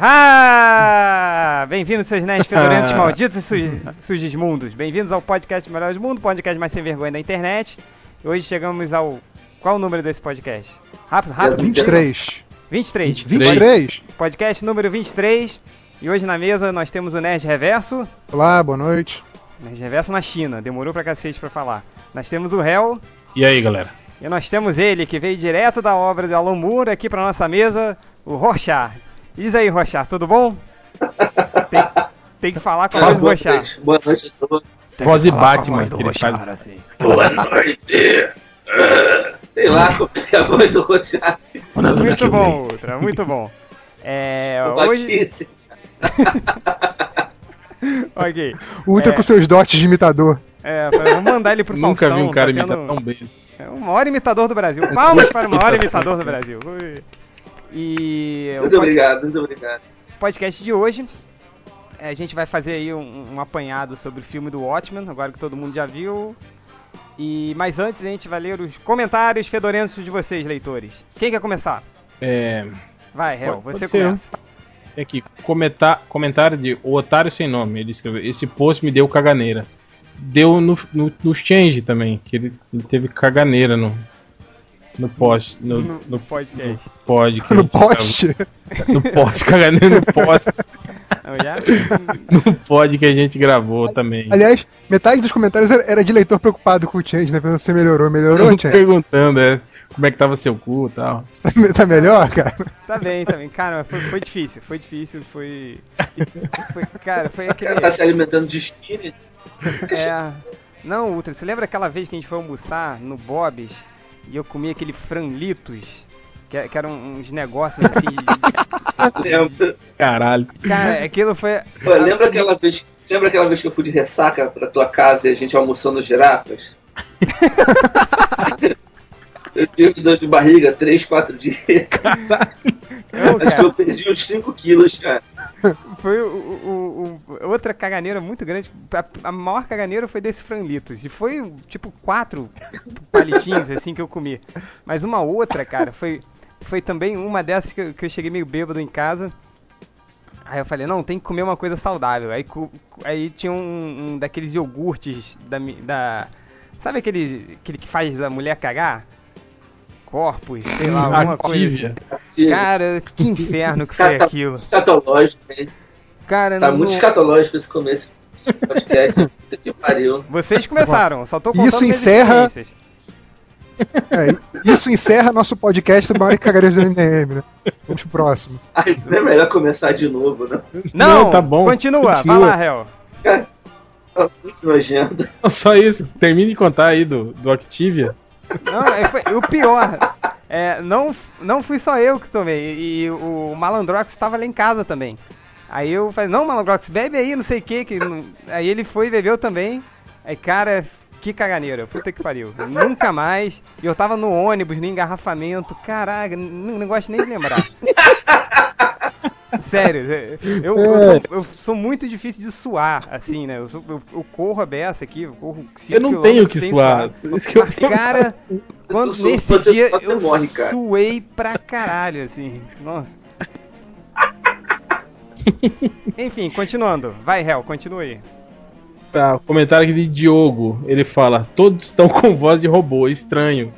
Ah! Bem-vindos, seus nerds fedorentos malditos e su sugismundos. Bem-vindos ao podcast Melhores do Mundo, podcast mais sem vergonha da internet. Hoje chegamos ao... Qual o número desse podcast? Rápido, rápido. 23. 23. 23? Podcast número 23. E hoje na mesa nós temos o Nerd Reverso. Olá, boa noite. Nerd Reverso na China. Demorou pra cacete pra falar. Nós temos o Hell. E aí, galera? E nós temos ele, que veio direto da obra de Alan Moore, aqui pra nossa mesa, o Rochard. Diz aí, Rochard, tudo bom? Tem, tem que falar com a voz do boa Rochard. noite. Boa noite a todos. Voz de Batman, do que ele Rochard, faz. assim. Boa noite. Sei lá como é que é a voz do Rochard. Muito bom, Ultra, muito bom. É, hoje... Ok. Ultra É. com seus dotes de imitador. É, vamos mandar ele pro Nunca Faustão, vi um cara tá imitar tendo- tão bem. É o maior imitador do Brasil. Palmas para o maior imitador do. Brasil. E o Muito pod- obrigado, muito obrigado. podcast de hoje, é, a gente vai fazer aí um, um apanhado sobre o filme do Watchmen, agora que todo mundo já viu. E mas antes a gente vai ler os comentários fedorentos de vocês, leitores. Quem quer começar? É, Vai, Hel, você eu. É aqui, comentar, comentário de O Otário Sem Nome. Ele escreveu: Esse post me deu caganeira. Deu no, no, no Change também, que ele, ele teve caganeira no, no post. No, No, no, podcast. No gente poste. gravou. No post, caganeira no post. No pod que a gente gravou também. Aliás, metade dos comentários era, era de leitor preocupado com o Change, né? Pensando se você melhorou. Melhorou, Eu Change? perguntando, é, como é que tava seu cu e tal. Tá, tá melhor, cara? Tá bem, tá bem. Cara, mas foi, foi difícil, foi difícil, foi... foi- Cara, foi O aquele... cara tá se alimentando de skinny. É. Não, Ultra, você lembra aquela vez que a gente foi almoçar no Bob's e eu comi aquele franlitos? Que, que eram uns negócios assim. de- Lembra? Caralho. Cara, aquilo foi. Pô, lembra aquela vez. Lembra aquela vez que eu fui de ressaca pra tua casa e a gente almoçou no girafas? eu tive dor de barriga 3, 4 dias. Não, Acho que eu perdi uns 5 quilos, cara. foi o, o- o- outra caganeira muito grande. A, a maior caganeira foi desse franlitos. E foi tipo quatro palitinhos assim que eu comi. Mas uma outra, cara, foi, foi também uma dessas que, eu- que eu cheguei meio bêbado em casa. Aí eu falei, não, tem que comer uma coisa saudável. Aí, aí tinha um, um daqueles iogurtes da, da. Sabe aquele, aquele que faz a mulher cagar? Corpos, sei lá, alguma coisa. Activia. assim. Cara, que inferno que foi aquilo. Escatológico, hein? Cara, Tá não- muito escatológico esse começo podcast. Que pariu. Vocês começaram, só tô Isso contando minhas encerra-. É, isso encerra nosso podcast sobre maior cagaria do MDM, né? Vamos pro próximo. Ai, não é melhor começar de novo, né? Não, Não, tá bom, Continua, continua. vai lá, Hel. Tá muito nojento. Só isso. Termine de contar aí do, do Activia. Não, é, foi- o pior, é, não, não fui só eu que tomei, e o Malandrox estava lá em casa também. Aí eu falei, não, Malandrox, bebe aí, não sei o que, que não- aí ele foi e bebeu também. Aí, cara, que caganeira, puta que pariu. Nunca mais. E eu tava no ônibus, no engarrafamento, caraca, n- não gosto nem de lembrar. Sério, eu, eu, sou, eu sou muito difícil de suar, assim, né? Eu, sou- eu- eu corro a beça aqui, eu corro Você não tem o que suar. Por isso que eu Mas, cara, quando, nesse você dia você eu morre, cara. suei pra caralho, assim. Nossa. Enfim, continuando. Vai, Hel, continua aí. Tá, comentário aqui de Diogo. Ele fala: Todos estão com voz de robô, estranho.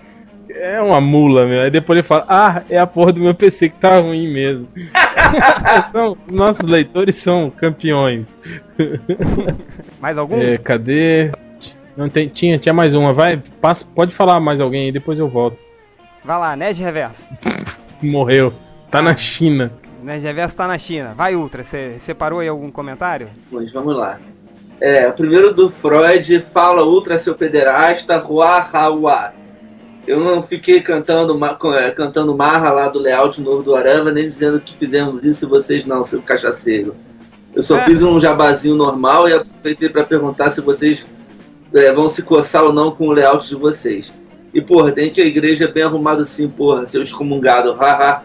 É uma mula, meu. Aí depois ele fala: Ah, é a porra do meu PC que tá ruim mesmo. São- nossos leitores são campeões. Mais algum? É, cadê? Não tem, tinha, tinha mais uma. Vai, passa, pode falar mais alguém aí, depois eu volto. Vai lá, Nerd Reverso. Morreu. Tá na China. Nerd Reverso tá na China. Vai, Ultra. Você separou aí algum comentário? Mas vamos lá. É, o primeiro do Freud fala ultra seu pederasta, ruá, rauá. Eu não fiquei cantando, é, cantando marra lá do layout novo do Arama, nem dizendo que fizemos isso e vocês não, seu cachaceiro. Eu só É. fiz um jabazinho normal e aproveitei para perguntar se vocês é, vão se coçar ou não com o layout de vocês. E, porra, tem que a igreja bem arrumado sim, porra, seu excomungado. Haha.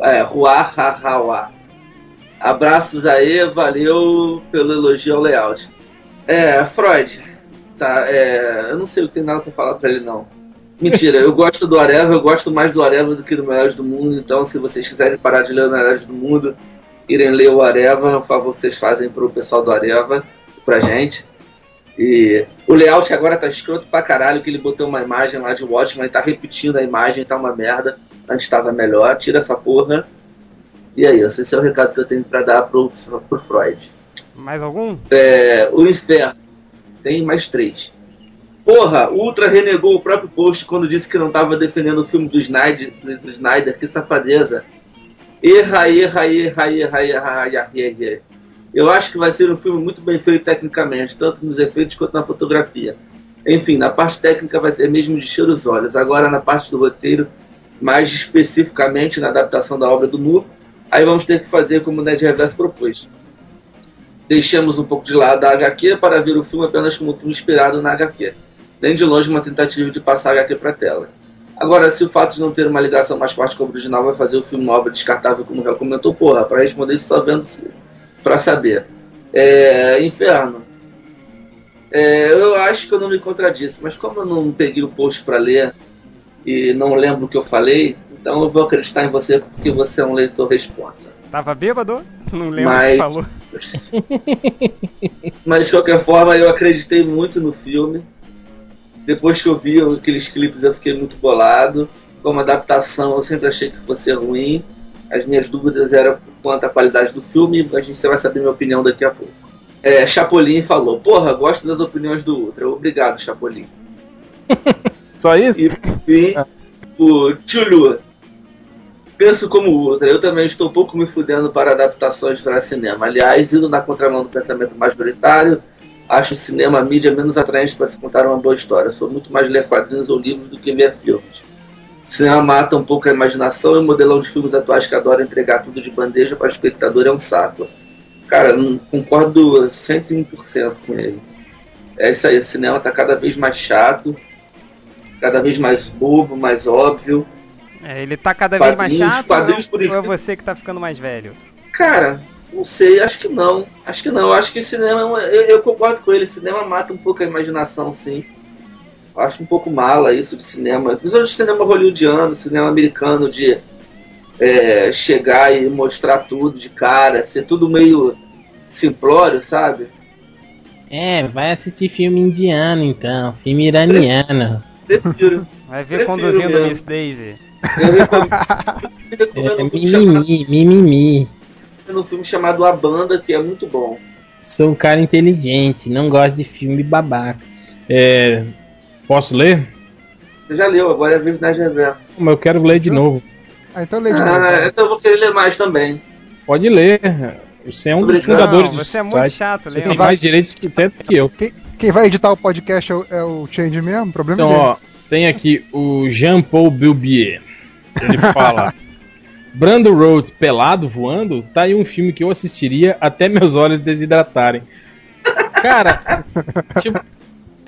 É, ruá, ha, Abraços aí, valeu pelo elogio ao layout. É, Freud, Tá, é, eu não sei, eu tenho nada pra falar pra ele não. Mentira, eu gosto do Areva, eu gosto mais do Areva do que do Melhores do Mundo, então se vocês quiserem parar de ler o Melhores do Mundo, irem ler o Areva, é um favor que vocês fazem pro pessoal do Areva, pra gente. E o layout agora tá escroto pra caralho, que ele botou uma imagem lá de Watchmen, tá repetindo a imagem, tá uma merda. Antes tava melhor, tira essa porra. E aí, esse é o recado que eu tenho pra dar pro, pro Freud. Mais algum? É, o Inferno. Tem mais três. Porra, o Ultra renegou o próprio post quando disse que não estava defendendo o filme do Snyder, do Snyder. Que safadeza. Erra, erra, erra, erra, erra, erra, erra. Eu acho que vai ser um filme muito bem feito tecnicamente, tanto nos efeitos quanto na fotografia. Enfim, na parte técnica vai ser mesmo de encher os olhos. Agora, na parte do roteiro, mais especificamente na adaptação da obra do Moore, aí vamos ter que fazer como o Ned Reverso propôs. Deixamos um pouco de lado a HQ para ver o filme apenas como um filme inspirado na HQ. Nem de longe uma tentativa de passar a HQ para a tela. Agora, se o fato de não ter uma ligação mais forte com o original vai fazer o filme uma obra descartável, como já comentou, porra, para responder isso só vendo para saber. É, Inferno. É, eu acho que eu não me contradisse, mas como eu não peguei o post para ler e não lembro o que eu falei, então eu vou acreditar em você porque você é um leitor responsa. Tava bêbado? Não lembro o Mas- que falou. Mas de qualquer forma, eu acreditei muito no filme. Depois que eu vi aqueles clipes, eu fiquei muito bolado. Como adaptação, eu sempre achei que fosse ruim. As minhas dúvidas eram quanto à qualidade do filme. A gente vai saber minha opinião daqui a pouco. É, Chapolin falou: Porra, gosto das opiniões do Ultra. Obrigado, Chapolin. Só isso? E por fim, o Tchulu. Penso como Ultra, eu também estou pouco me fudendo para adaptações para cinema. Aliás, indo na contramão do pensamento majoritário, acho o cinema a mídia menos atraente para se contar uma boa história. Sou muito mais ler quadrinhos ou livros do que ver filmes. O cinema mata um pouco a imaginação e o modelão de filmes atuais que adora entregar tudo de bandeja para o espectador é um saco. Cara, não concordo 101% com ele. É isso aí, o cinema está cada vez mais chato, cada vez mais bobo, mais óbvio. É, ele tá cada vez mais chato ou, por ou é você que tá ficando mais velho? Cara, não sei, acho que não. Acho que não. Acho que cinema. é uma- Eu, eu concordo com ele, cinema mata um pouco a imaginação, sim. Acho um pouco mala isso de cinema. Principalmente cinema hollywoodiano, cinema americano, de é, chegar e mostrar tudo de cara, ser tudo meio simplório, sabe? É, vai assistir filme indiano então, filme iraniano. Prefiro. Vai ver Prefiro conduzindo mesmo. Miss Daisy. Eu recomendo, eu É, recomendo chamado, mimimi, mimimi. Um filme chamado A Banda, que é muito bom. Sou um cara inteligente, não gosto de filme babaca. É, posso ler? Você já leu, agora é a vez da Reverso. Mas eu quero ler de novo. Ah, então lê de novo. Ah, então eu vou querer ler mais também. Pode ler. Você é um dos fundadores Não, do você é muito site. chato, Você Leon. tem mais direitos que tanto que eu. Quem, quem vai editar o podcast é o, é o Change mesmo? O problema Então, é dele. ó, tem aqui o Jean-Paul Bilbier. Ele fala: Brando Road pelado voando? Tá aí um filme que eu assistiria até meus olhos desidratarem. Cara, tipo,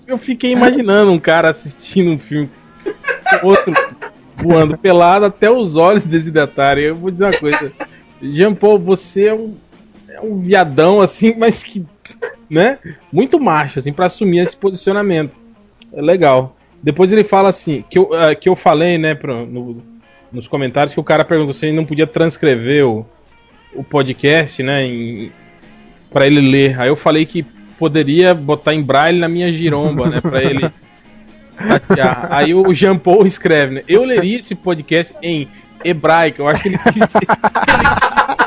eu fiquei imaginando um cara assistindo um filme outro voando pelado até os olhos desidratarem. Eu vou dizer uma coisa: Jean-Paul, você é um, é um viadão assim, mas que. né? Muito macho, assim, pra assumir esse posicionamento. É legal. Depois ele fala assim, que eu, ah, que eu falei, né, pro- no- nos comentários, que o cara perguntou se ele não podia transcrever o, o podcast, né, pra ele ler. Aí eu falei que poderia botar em braille na minha giromba, né, pra ele tatear. Aí o Jean Paul escreve, né, eu leria esse podcast em hebraico. Eu acho que ele quis, dizer-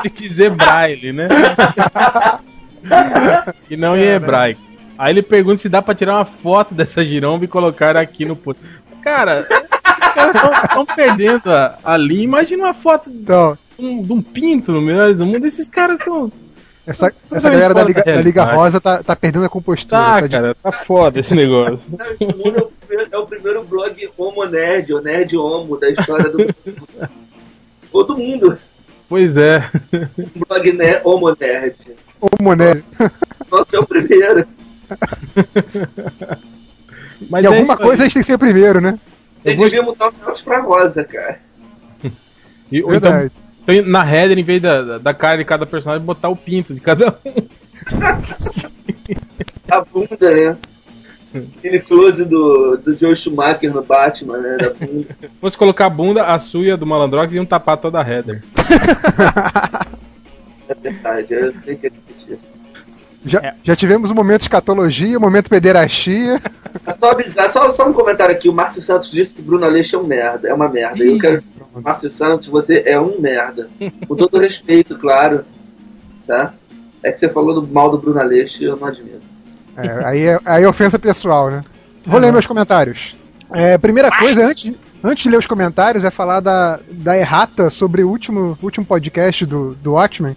ele quis braille, né? e não em hebraico. Aí ele pergunta se dá pra tirar uma foto dessa giromba e colocar aqui no post. Cara, caras estão perdendo a, ali. Imagina uma foto de Então, um, de um pinto no Melhores do Mundo. Esses caras estão. essa, essa galera da Liga, da Liga. Rosa tá, tá perdendo a compostura. Tá, tá de- cara, tá foda esse negócio. Nerd é o primeiro- é o primeiro blog homo nerd, ou nerd homo da história do mundo. Ou do mundo. Pois é. Um blog ne homo nerd. Ô, Moné, Nossa, é o primeiro. Mas e é alguma coisa a gente tem que ser primeiro, né? Eu Eu vou- devia mudar o caos pra rosa, cara. E- ou então, Verdade. então, na header, em vez da, da- cara de cada personagem, botar o pinto de cada um. A bunda, né? aquele close do, do Joe Schumacher no Batman, né? Da bunda. Se fosse colocar a bunda, a suia do Malandrox iam tapar toda a header. É verdade, eu sei que é. Já, É. já tivemos um momento escatologia, um momento pederastia. É Só avisar, só, só um comentário aqui. O Márcio Santos disse que Bruno Aleixo é um merda. É uma merda. Eu quero Márcio Santos, você é um merda. Com todo respeito, claro. Tá? É que você falou do mal do Bruno Aleixo e eu não admiro. É, aí, é, aí é ofensa pessoal, né? Vou ler meus comentários. É, primeira coisa, antes, antes de ler os comentários, é falar da, da errata sobre o último, último podcast do, do Watchmen.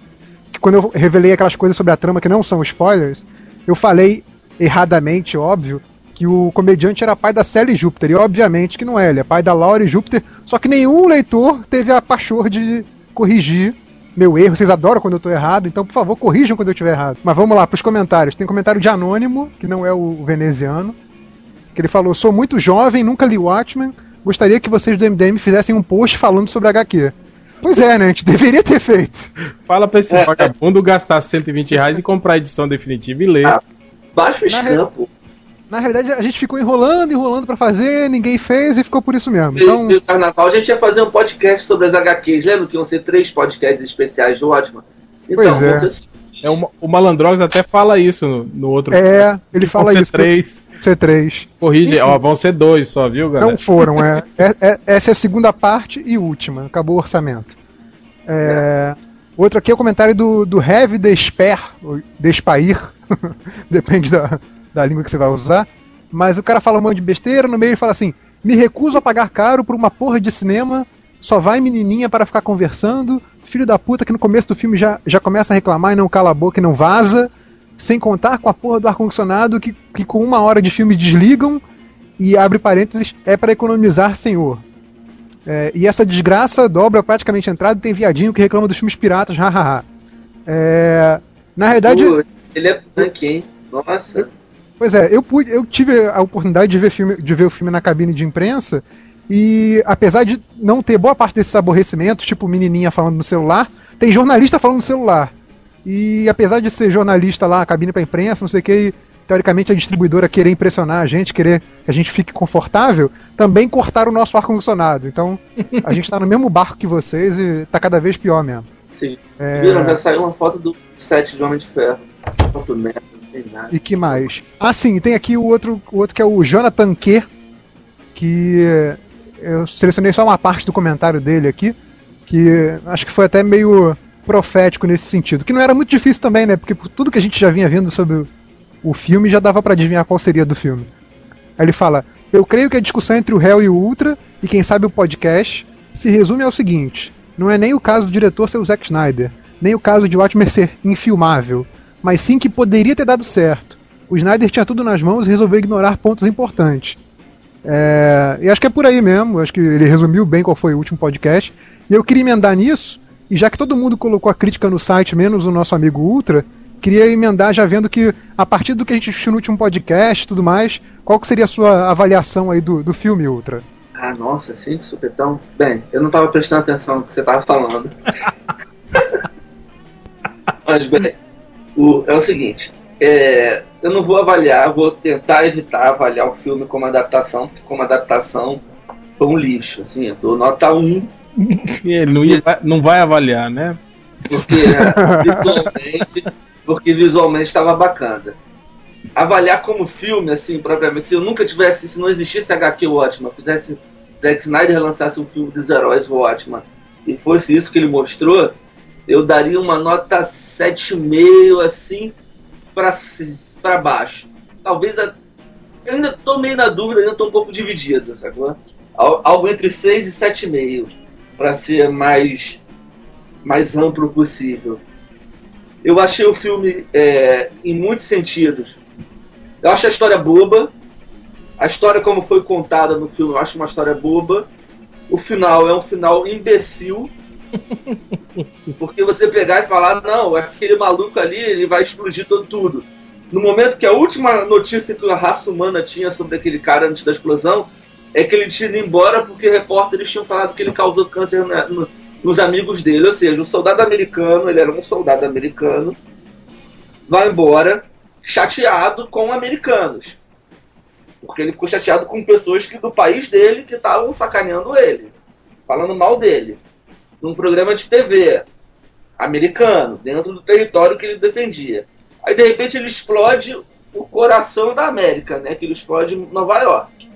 Que quando eu revelei aquelas coisas sobre a trama que não são spoilers, eu falei erradamente, óbvio, que o comediante era pai da Sally Júpiter. E obviamente que não é, ele é pai da Laurie Júpiter. Só que nenhum leitor teve a pachor de corrigir meu erro. Vocês adoram quando eu tô errado, então por favor corrijam quando eu estiver errado. Mas vamos lá pros comentários. Tem comentário de Anônimo, que não é o veneziano, que ele falou: Sou muito jovem, nunca li Watchmen. Gostaria que vocês do MDM fizessem um post falando sobre HQ. Pois é, né? A gente deveria ter feito. Fala pra esse É, é. vagabundo gastar 120 reais e comprar a edição definitiva e ler. Ah. Baixa o escampo. Na realidade, a gente ficou enrolando, enrolando pra fazer, ninguém fez e ficou por isso mesmo. Então... Então, No carnaval a gente ia fazer um podcast sobre as HQs. Lembra que iam ser três podcasts especiais do Watchman? Então, Pois é. vão É uma- o Malandrox até fala isso no, no outro. é, ele Vão fala ser isso. três. Ser três. Corrige, Enfim. ó, vão ser dois só, viu, galera? Não foram, é. É- é- Essa é a segunda parte e última. Acabou o orçamento. É, Outro aqui é o comentário do, do Heavy Despair, Despair, depende da, da língua que você vai usar. Mas o cara fala um monte de besteira, no meio ele fala assim: Me recuso a pagar caro por uma porra de cinema, só vai menininha para ficar conversando, filho da puta que no começo do filme já, já começa a reclamar e não cala a boca e não vaza, sem contar com a porra do ar-condicionado que, que com uma hora de filme desligam e abre parênteses, é para economizar, senhor. É, e essa desgraça dobra praticamente a entrada e tem viadinho que reclama dos filmes piratas, hahaha. É, na realidade, Pô, ele é punk, hein? Nossa. Pois é, eu, pude, eu tive a oportunidade de ver, filme, de ver o filme na cabine de imprensa e apesar de não ter boa parte desses aborrecimentos, tipo menininha falando no celular, tem jornalista falando no celular. E apesar de ser jornalista lá, cabine para imprensa, não sei o que, teoricamente a distribuidora querer impressionar a gente, querer que a gente fique confortável, também cortaram o nosso ar-condicionado. Então, a gente tá no mesmo barco que vocês e tá cada vez pior mesmo. Vocês É, viram? Já saiu uma foto do set de Homem de Ferro. Foto merda. E que mais? Ah, sim, tem aqui o outro, o outro que é o Jonathan Q, que eu selecionei só uma parte do comentário dele aqui, que acho que foi até meio profético nesse sentido. Que não era muito difícil também, né? Porque por tudo que a gente já vinha vendo sobre o- filme, já dava pra adivinhar qual seria do filme. Aí ele fala: Eu creio que a discussão entre o réu e o Ultra, e quem sabe o podcast, se resume ao seguinte: não é nem o caso do diretor ser o Zack Snyder, nem o caso de Watchmen ser infilmável, mas sim que poderia ter dado certo. O Snyder tinha tudo nas mãos e resolveu ignorar pontos importantes. É, e acho que é por aí mesmo, acho que ele resumiu bem qual foi o último podcast. E eu queria emendar nisso, e já que todo mundo colocou a crítica no site, menos o nosso amigo Ultra, queria emendar já vendo que, a partir do que a gente assistiu no último podcast e tudo mais, qual que seria a sua avaliação aí do, do filme Ultra? Ah, nossa, assim, de supetão. Bem, eu não tava prestando atenção no que você tava falando. Mas, bem, o- é o seguinte. é, eu não vou avaliar, vou tentar evitar avaliar o filme como adaptação, porque como adaptação foi um lixo. Assim, eu dou nota 1, Ele não, ia- não vai avaliar, né? porque né, visualmente, porque visualmente estava bacana. Avaliar como filme, assim, propriamente, se eu nunca tivesse, se não existisse HQ Watchman, fizesse Zack Snyder lançasse um filme dos heróis Watchman e fosse isso que ele mostrou, eu daria uma nota 7,5 assim para baixo. Talvez a, eu ainda tô meio na dúvida, ainda tô um pouco dividido, sacou? Al- Algo entre 6 e 7,5 para ser mais mais amplo possível. Eu achei o filme é, em muitos sentidos. Eu acho a história boba. A história como foi contada no filme, eu acho uma história boba. O final é um final imbecil. Porque você pegar e falar, não, aquele maluco ali, ele vai explodir todo tudo. No momento que a última notícia que a raça humana tinha sobre aquele cara antes da explosão é que ele tinha ido embora porque repórteres tinham falado que ele causou câncer na- no- nos amigos dele. Ou seja, o soldado americano, ele era um soldado americano, vai embora chateado com americanos. Porque ele ficou chateado com pessoas que do país dele que estavam sacaneando ele, falando mal dele, num programa de TV americano, dentro do território que ele defendia. Aí de repente ele explode o coração da América, né? Que ele explode em Nova York.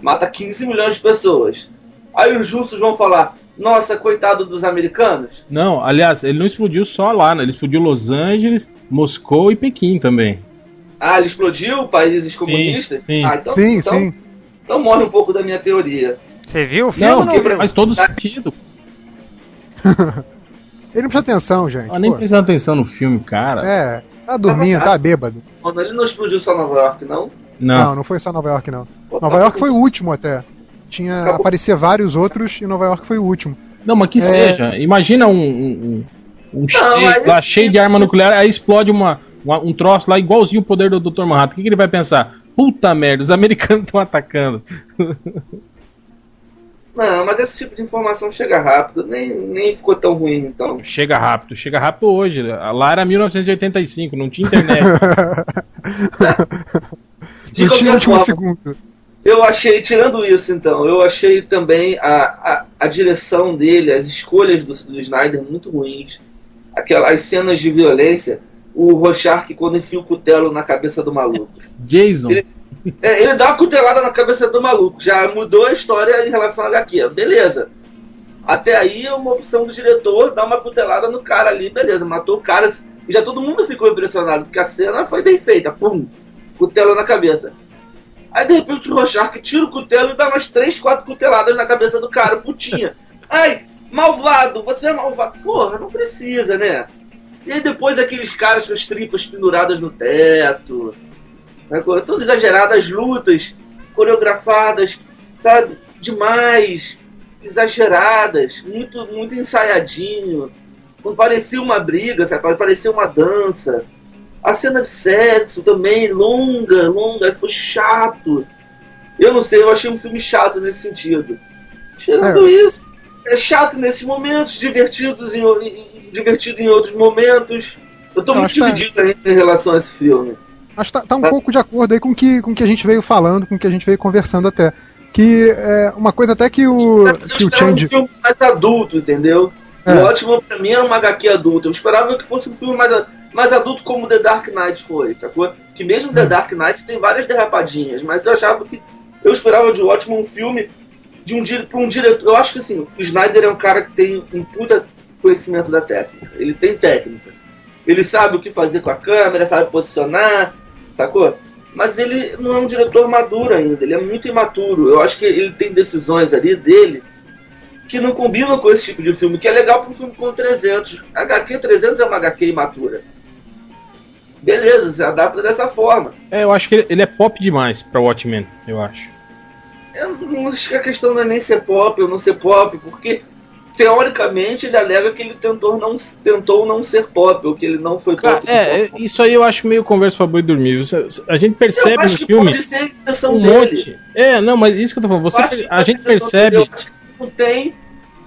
Mata 15 milhões de pessoas. Aí os russos vão falar: Nossa, coitado dos americanos. Não, aliás, ele não explodiu só lá, né? Ele explodiu Los Angeles, Moscou e Pequim também. Ah, ele explodiu países comunistas? sim. Ah, então, sim, então, sim. então morre um pouco da minha teoria. Você viu o filme? Não, não, não. faz todo sentido. Ele não presta atenção, gente. Ah, nem prestando atenção no filme, cara. É, tá dormindo, tá bêbado. Mano, ele não explodiu só Nova York, não? Não, Não. não foi só Nova York, não. Pô, Nova tá York bom. foi o último até. Tinha Acabou. aparecia vários outros e Nova York foi o último. Não, mas que É. seja. Imagina um, um, um, um lá, cheio de arma nuclear, aí explode uma, uma- um troço lá igualzinho o poder do Dr. Manhattan. O que, que ele vai pensar? Puta merda, os americanos estão atacando. Não, mas esse tipo de informação chega rápido, nem, nem ficou tão ruim, então. Chega rápido, chega rápido hoje. Lá era 1985, não tinha internet. De não tinha último forma, segundo. Eu achei, tirando isso então, eu achei também a, a, a direção dele, as escolhas do, do Snyder muito ruins. Aquelas cenas de violência, o Rorschach quando enfia o cutelo na cabeça do maluco. Jason. Ele- É, ele dá uma cutelada na cabeça do maluco, já mudou a história em relação a HQ, beleza. Até aí é uma opção do diretor dar uma cutelada no cara ali, beleza, matou o cara. E já todo mundo ficou impressionado, porque a cena foi bem feita, pum, cutelo na cabeça. Aí de repente o Rorschach tira o cutelo e dá umas 3, 4 cuteladas na cabeça do cara, putinha. Ai, malvado, você é malvado. Porra, não precisa, né? E aí depois aqueles caras com as tripas penduradas no teto. Né, com Todas exageradas, lutas coreografadas, sabe? Demais, exageradas, muito, muito ensaiadinho. Não parecia uma briga, sabe? Parecia uma dança. A cena de sexo também, longa, longa, foi chato. Eu não sei, eu achei um filme chato nesse sentido. Tirando isso, é chato nesses momentos, divertidos em, divertido em outros momentos. Eu tô Eu muito que tá- dividido ainda em relação a esse filme. Acho que tá, tá um pouco de acordo aí com que, com o que a gente veio falando, com o que a gente veio conversando até. Que é uma coisa até que o, Eu que o esperava Change. um filme mais adulto, entendeu? É. O ótimo pra mim era uma HQ adulta. Eu esperava que fosse um filme mais, mais adulto como The Dark Knight foi, sacou? Que mesmo Hum. The Dark Knight tem várias derrapadinhas, mas eu achava que. Eu esperava de ótimo um filme de um, dire- pra um diretor. Eu acho que assim, o Snyder é um cara que tem um puta conhecimento da técnica. Ele tem técnica. Ele sabe o que fazer com a câmera, sabe posicionar, sacou? Mas ele não é um diretor maduro ainda, ele é muito imaturo. Eu acho que ele tem decisões ali dele que não combinam com esse tipo de filme, que é legal para um filme com 300. HQ 300 é uma HQ imatura. Beleza, você adapta dessa forma. É, eu acho que ele, ele é pop demais pra Watchmen, eu acho. Eu não acho que a questão não é nem ser pop ou não ser pop, porque teoricamente ele alega que ele tentou não, tentou não ser pop, ou que ele não foi Cara, pop. é, é, isso aí eu acho meio conversa pra boi dormir. A gente Eu percebe no acho que filme pode ser a intenção um dele. monte. É, não, mas isso que eu tô falando. Eu Você, a gente percebe. dele, eu acho que não tem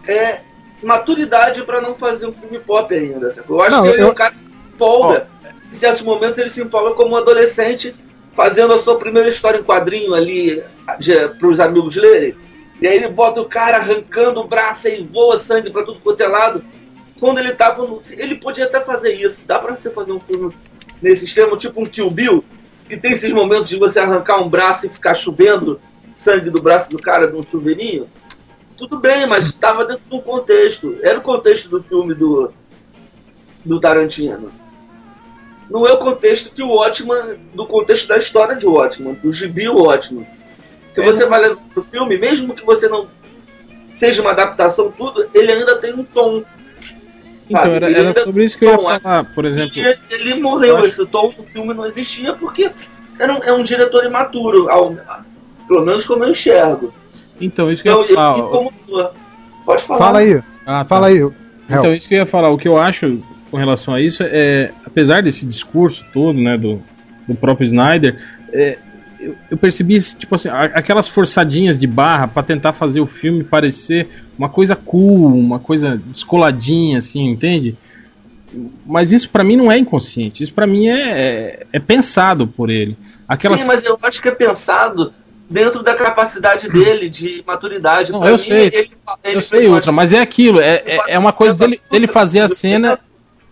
é, maturidade pra não fazer um filme pop ainda. sabe? Eu acho Não, que ele é eu- um cara que se empolga. Em certos momentos ele se empolga como um adolescente fazendo a sua primeira história em quadrinho ali para os amigos lerem. E aí ele bota o cara arrancando o braço e voa sangue pra tudo quanto é lado. Quando ele tava no... Ele podia até fazer isso. Dá pra você fazer um filme nesse esquema, tipo um Kill Bill, que tem esses momentos de você arrancar um braço e ficar chovendo sangue do braço do cara num chuveirinho. Tudo bem, mas estava dentro de um contexto. Era o contexto do filme do, do Tarantino. Não é o contexto que o Watchman, do contexto da história de Watchman, do gibi Watchman. Se É, você vai ler o filme, mesmo que você não seja uma adaptação, tudo, ele ainda tem um tom. Então, era, Ele era ainda- sobre isso que eu ia Bom, é- falar, por exemplo. E ele morreu, Eu acho- esse tom do filme não existia porque era um, é um diretor imaturo, ao- pelo menos como eu enxergo. Então, isso que eu Então, ia ele falar. incomodou. Pode falar. Fala aí, Ah, tá. fala aí. Então, isso que eu ia falar, o que eu acho com relação a isso é, apesar desse discurso todo, né, do, do próprio Snyder, é, eu, eu percebi, tipo assim, aquelas forçadinhas de barra pra tentar fazer o filme parecer uma coisa cool, uma coisa descoladinha, assim, entende? Mas isso pra mim não é inconsciente, isso pra mim é, é, é pensado por ele. Aquelas, Sim, mas eu acho que é pensado dentro da capacidade dele de maturidade. Não, Pra eu mim, sei. ele- ele Eu sei, uma Ultra, mas é aquilo. É, é, é uma coisa dele, dele fazer a cena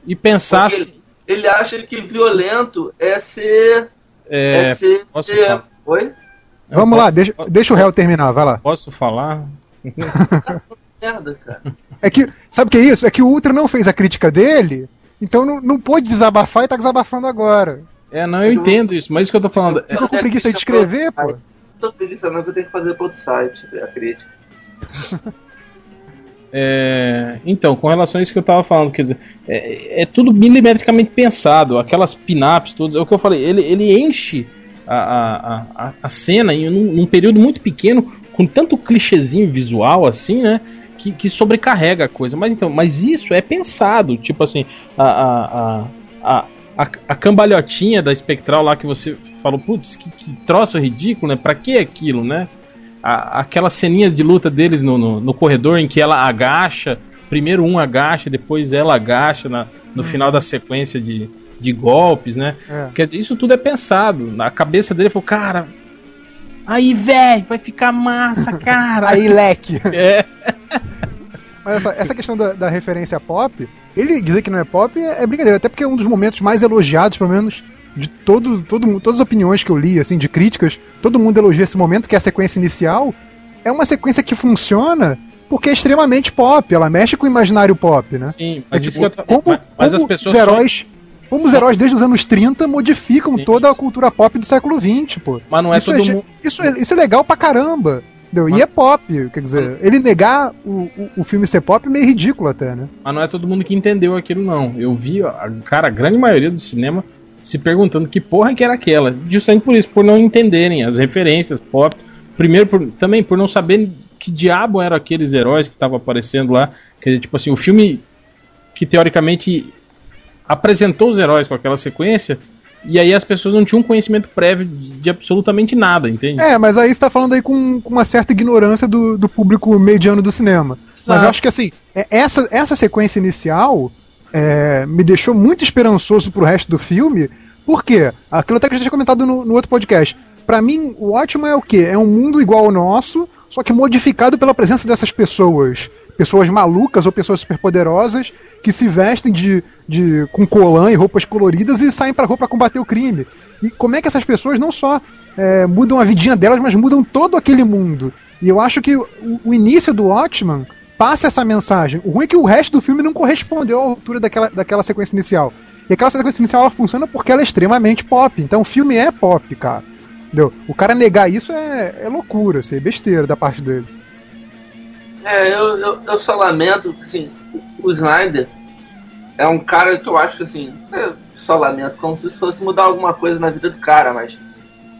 e pensar. Se- Ele acha que violento é ser. É, É, posso falar? Oi? Vamos eu lá, deixa, deixa o réu terminar, vai lá. Posso falar? Merda, cara. É que, sabe o que é isso? É que o Ultra não fez a crítica dele, então não, não pôde desabafar e tá desabafando agora. É, não, eu entendo isso, mas isso que eu tô falando. é- Ficou com preguiça de escrever, pô. Não tô preguiça, não, que eu tenho que fazer pro outro site a crítica. É, então, com relação a isso que eu tava falando, quer dizer, é, é tudo milimetricamente pensado, aquelas pin-ups, é o que eu falei, ele, ele enche a, a, a, a cena em um, período muito pequeno, com tanto clichêzinho visual assim, né? Que, que sobrecarrega a coisa. Mas então, mas isso é pensado, tipo assim, a, a, a, a cambalhotinha da espectral lá que você falou, putz, que, que troço ridículo, né? Pra que aquilo, né? A- aquelas ceninhas de luta deles no, no, no corredor em que ela agacha, primeiro um agacha, depois ela agacha na, no final da sequência de, de golpes, né? É. Isso tudo é pensado. Na cabeça dele falou, cara. Aí, velho, vai ficar massa, cara. Aí, leque. É. Mas essa, essa questão da, da referência pop, ele dizer que não é pop é, é brincadeira, até porque é um dos momentos mais elogiados, pelo menos, de todo, todo, todas as opiniões que eu li, assim, de críticas, todo mundo elogia esse momento, que é a sequência inicial. É uma sequência que funciona porque é extremamente pop, ela mexe com o imaginário pop, né? Sim, mas É isso tipo, que eu tô- como, mas, mas como as pessoas os só- heróis. Como os heróis desde os anos 30 modificam Sim. toda a cultura pop do século XX, pô. Mas não é isso, todo é, mundo. isso, é, isso é legal pra caramba. Entendeu? E Mas- é pop, quer dizer, ele negar o, o, o filme ser pop é meio ridículo até, né? Mas não é todo mundo que entendeu aquilo, não. Eu vi, a, cara, a grande maioria do cinema se perguntando que porra que era aquela. Justamente por isso, por não entenderem as referências pop. Primeiro, por- também por não saber que diabo eram aqueles heróis que estavam aparecendo lá. Quer dizer, tipo assim, o filme que teoricamente apresentou os heróis com aquela sequência. E aí as pessoas não tinham conhecimento prévio de, absolutamente nada, entende? É, mas aí você tá falando aí com, com uma certa ignorância do, do público mediano do cinema. Mas Exato. eu acho que assim, é- essa, essa sequência inicial é, me deixou muito esperançoso pro resto do filme, porque aquilo até que eu já tinha comentado no, no outro podcast. Pra mim, o ótimo é o quê? É um mundo igual ao nosso, só que modificado pela presença dessas pessoas. Pessoas malucas ou pessoas superpoderosas que se vestem de, de com colã e roupas coloridas e saem pra rua pra combater o crime. E como é que essas pessoas não só é, mudam a vidinha delas, mas mudam todo aquele mundo. E eu acho que o, o início do Watchman passa essa mensagem. O ruim é que o resto do filme não correspondeu à altura daquela, daquela sequência inicial. E aquela sequência inicial ela funciona porque ela é extremamente pop. Então o filme é pop, cara. Entendeu? O cara negar isso é, é loucura, assim, é besteira da parte dele. É, eu, eu, eu só lamento, assim, o, Snyder é um cara que eu acho que, assim, é, só lamento, como se fosse mudar alguma coisa na vida do cara, mas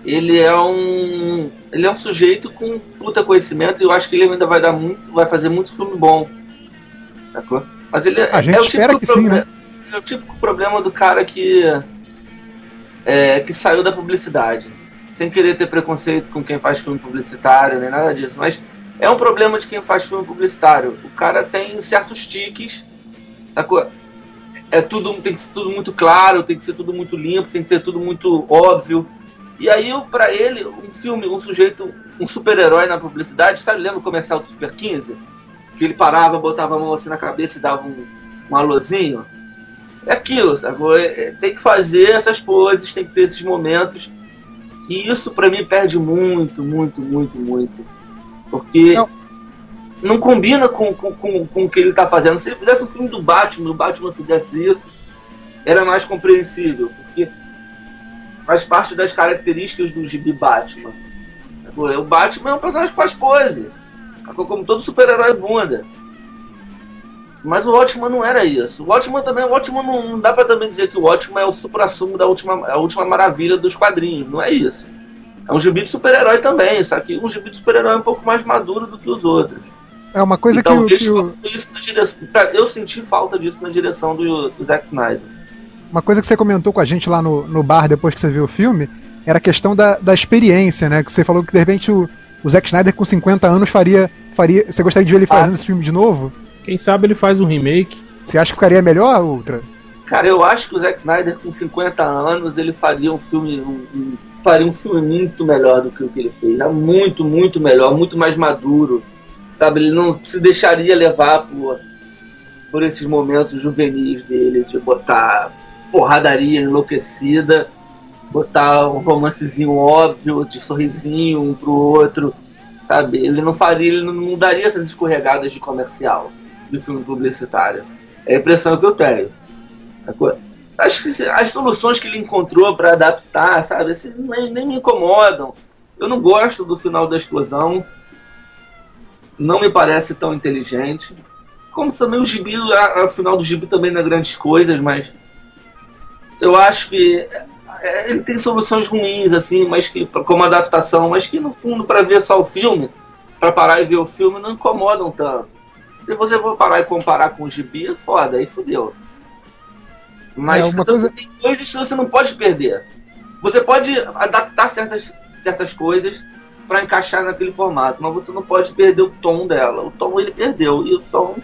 ele é um. Ele é um sujeito com puta conhecimento e eu acho que ele ainda vai dar muito, vai fazer muito filme bom. Sacou? Mas ele A gente é o espera típico que sim, né? É o típico problema do cara que. É, que saiu da publicidade. Sem querer ter preconceito com quem faz filme publicitário, nem nada disso, mas é um problema de quem faz filme publicitário. O cara tem certos tiques, sacou? É tudo, tem que ser tudo muito claro, tem que ser tudo muito limpo, tem que ser tudo muito óbvio. E aí, pra ele, um filme, um sujeito, um super-herói na publicidade, sabe, lembra o comercial do Super 15? Que ele parava, botava a mão assim na cabeça e dava um, um alôzinho? É aquilo, sacou? É- é- tem que fazer essas poses, tem que ter esses momentos. E isso pra mim perde muito, muito, muito, muito. Porque Não. não, combina com, com, com, com o que ele tá fazendo. Se ele fizesse um filme do Batman, o Batman fizesse isso, era mais compreensível. Faz parte das características do gibi Batman. O Batman é um personagem que faz pose. Como todo super-herói bunda. Mas o Watchman não era isso. O Watchman também, o Watchman não, não dá pra também dizer que o Watchman é o supra-sumo da última, a última maravilha dos quadrinhos. Não é isso. É um gibi de super-herói também, só que um gibi de super-herói é um pouco mais maduro do que os outros. É uma coisa então, que, eles que faltam isso na direção. Eu senti falta disso na direção do, do Zack Snyder. Uma coisa que você comentou com a gente lá no, no bar depois que você viu o filme era a questão da, da experiência, né? Que você falou que de repente o, o Zack Snyder com 50 anos faria, faria. Você gostaria de ver ele fazendo Ah. esse filme de novo? Quem sabe ele faz um remake. Você acha que ficaria melhor, Ultra? Cara, eu acho que o Zack Snyder, com 50 anos, ele faria um filme. Um, um- faria um filme muito melhor do que o que ele fez. Era Muito, muito melhor, muito mais maduro. Sabe? Ele não se deixaria levar por, por esses momentos juvenis dele, de botar porradaria enlouquecida, botar um romancezinho óbvio, de sorrisinho um pro outro. Sabe? Ele não faria, ele não, daria essas escorregadas de comercial de filme publicitário. É a impressão que eu tenho. Se- as soluções que ele encontrou para adaptar, sabe, assim, nem, nem me incomodam. Eu não gosto do final da explosão. Não me parece tão inteligente. Como também o gibi, o final do gibi também não é grandes coisas, mas eu acho que é, ele tem soluções ruins, assim, mas que como adaptação, mas que no fundo, para ver só o filme, para parar e ver o filme, não incomodam tanto. Se você for parar e comparar com o gibi, é foda, aí fudeu. Mas É, coisa- tem coisas que você não pode perder. Você pode adaptar certas, certas coisas para encaixar naquele formato, mas você não pode perder o tom dela. O tom ele perdeu, e o tom.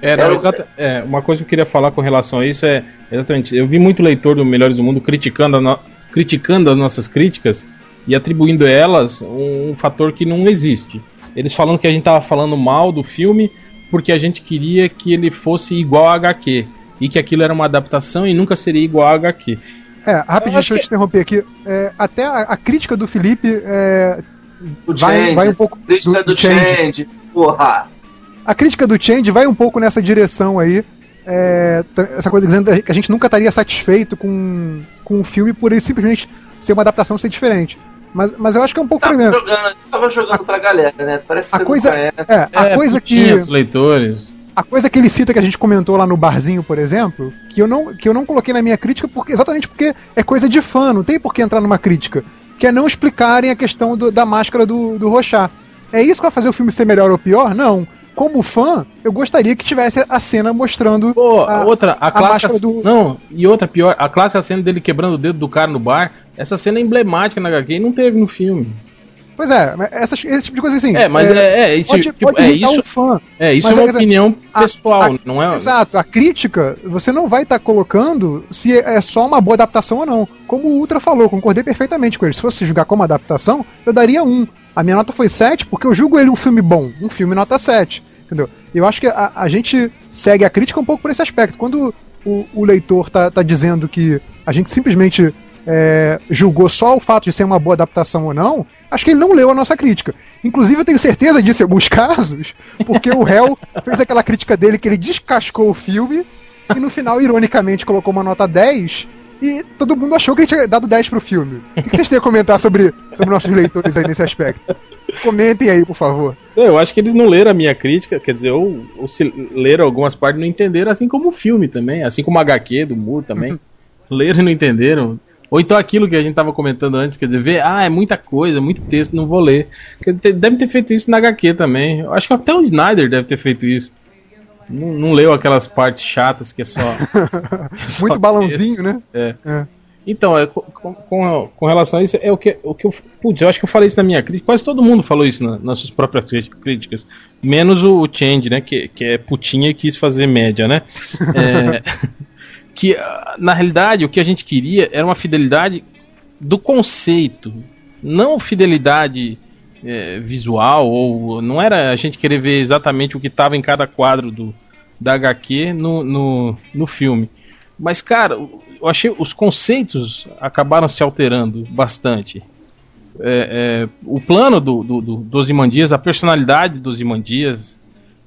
É, não, o- exata- é, uma coisa que eu queria falar com relação a isso é exatamente. Eu vi muito leitor do Melhores do Mundo criticando, a no- criticando as nossas críticas e atribuindo a elas um, fator que não existe. Eles falando que a gente tava falando mal do filme porque a gente queria que ele fosse igual a HQ e que aquilo era uma adaptação e nunca seria igual a HQ. É, rapidinho, deixa eu te interromper aqui. É, até a, a crítica do Felipe é, vai, change, vai um pouco crítica do, change. Porra. A crítica do Change vai um pouco nessa direção aí. é, essa coisa dizendo que a gente nunca estaria satisfeito com, com o filme por ele simplesmente ser uma adaptação ser diferente. Mas, mas eu acho que é um pouco Tava problema. jogando, tava jogando pra galera, né? Parece que A coisa-. É, a É, coisa que. leitores. A coisa que ele cita que a gente comentou lá no barzinho, por exemplo, que eu não, que eu não coloquei na minha crítica porque, exatamente porque é coisa de fã, não tem por que entrar numa crítica. Que é não explicarem a questão do- da máscara do, do Rochá. É isso que vai fazer o filme ser melhor ou pior? Não. Como fã, eu gostaria que tivesse a cena mostrando. Pô, A- outra, a, clássica. máscara do- Não, e outra pior, a clássica cena dele quebrando o dedo do cara no bar. Essa cena é emblemática na HQ e não teve no filme. Pois é, essas- esse tipo de coisa assim. É, mas é, é, isso, Pode, tipo, pode é isso, o fã. é, isso é é uma que- opinião a- pessoal, a- não é? Exato, a crítica você não vai estar colocando se é só uma boa adaptação ou não. Como o Ultra falou, concordei perfeitamente com ele. Se fosse julgar como adaptação, eu daria um. A minha nota foi 7 porque eu julgo ele um filme bom, um filme nota 7. Entendeu? Eu acho que a, a gente segue a crítica um pouco por esse aspecto. Quando o, o leitor tá, tá dizendo que a gente simplesmente é, julgou só o fato de ser uma boa adaptação ou não, acho que ele não leu a nossa crítica. Inclusive, eu tenho certeza disso em alguns casos, porque o réu fez aquela crítica dele que ele descascou o filme e no final, ironicamente, colocou uma nota 10 e todo mundo achou que ele tinha dado 10 pro filme. O que vocês têm a comentar sobre, sobre nossos leitores aí nesse aspecto? Comentem aí, por favor. Eu acho que eles não leram a minha crítica, quer dizer, ou, ou se leram algumas partes e não entenderam, assim como o filme também, assim como a HQ do Moore também. leram e não entenderam. Ou então aquilo que a gente tava comentando antes, quer dizer, ver, ah, é muita coisa, muito texto, não vou ler. Deve ter feito isso na HQ também. Eu acho que até o Snyder deve ter feito isso. Não, não leu aquelas partes chatas que é só. que é só Muito texto. balãozinho, né? Então, é, com, com, com relação a isso, é o que, o que eu. Putz, eu acho que eu falei isso na minha crítica. Quase todo mundo falou isso na- nas suas próprias críticas. Menos o, o Change, né? Que, que é putinha e quis fazer média, né? É, que, ah, na realidade, o que a gente queria era uma fidelidade do conceito. Não fidelidade é, visual, ou não era a gente querer ver exatamente o que estava em cada quadro do, da HQ no, no, no filme. Mas, cara, eu achei os conceitos acabaram se alterando bastante. É, é, o plano do, do, do, dos Imandias, a personalidade dos Imandias,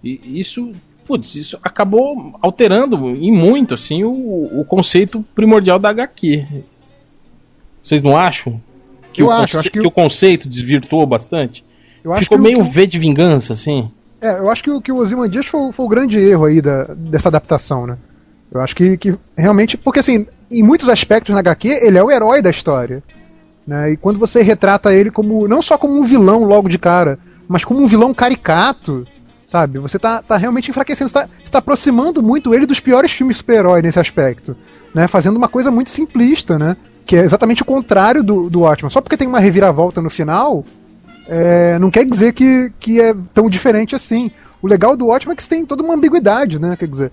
e isso, putz, isso acabou alterando em muito assim o, o conceito primordial da HQ. Vocês não acham? Que, Eu o, acho, acho que que o- o conceito desvirtuou bastante? Eu Ficou meio o- V de vingança, assim. É, eu acho que, o- que o Ozymandias foi, foi o grande erro aí da, dessa adaptação, né? Eu acho que, que realmente. Porque, assim, em muitos aspectos na HQ, ele é o herói da história. Né? E quando você retrata ele como. não só como um vilão logo de cara, mas como um vilão caricato, sabe? Você tá, tá realmente enfraquecendo, você tá, você tá aproximando muito ele dos piores filmes super-herói nesse aspecto. Né? Fazendo uma coisa muito simplista, né? Que é exatamente o contrário do, do Watchmen. Só porque tem uma reviravolta no final, é, não quer dizer que, que é tão diferente assim. O legal do Watchmen é que você tem toda uma ambiguidade, né? Quer dizer,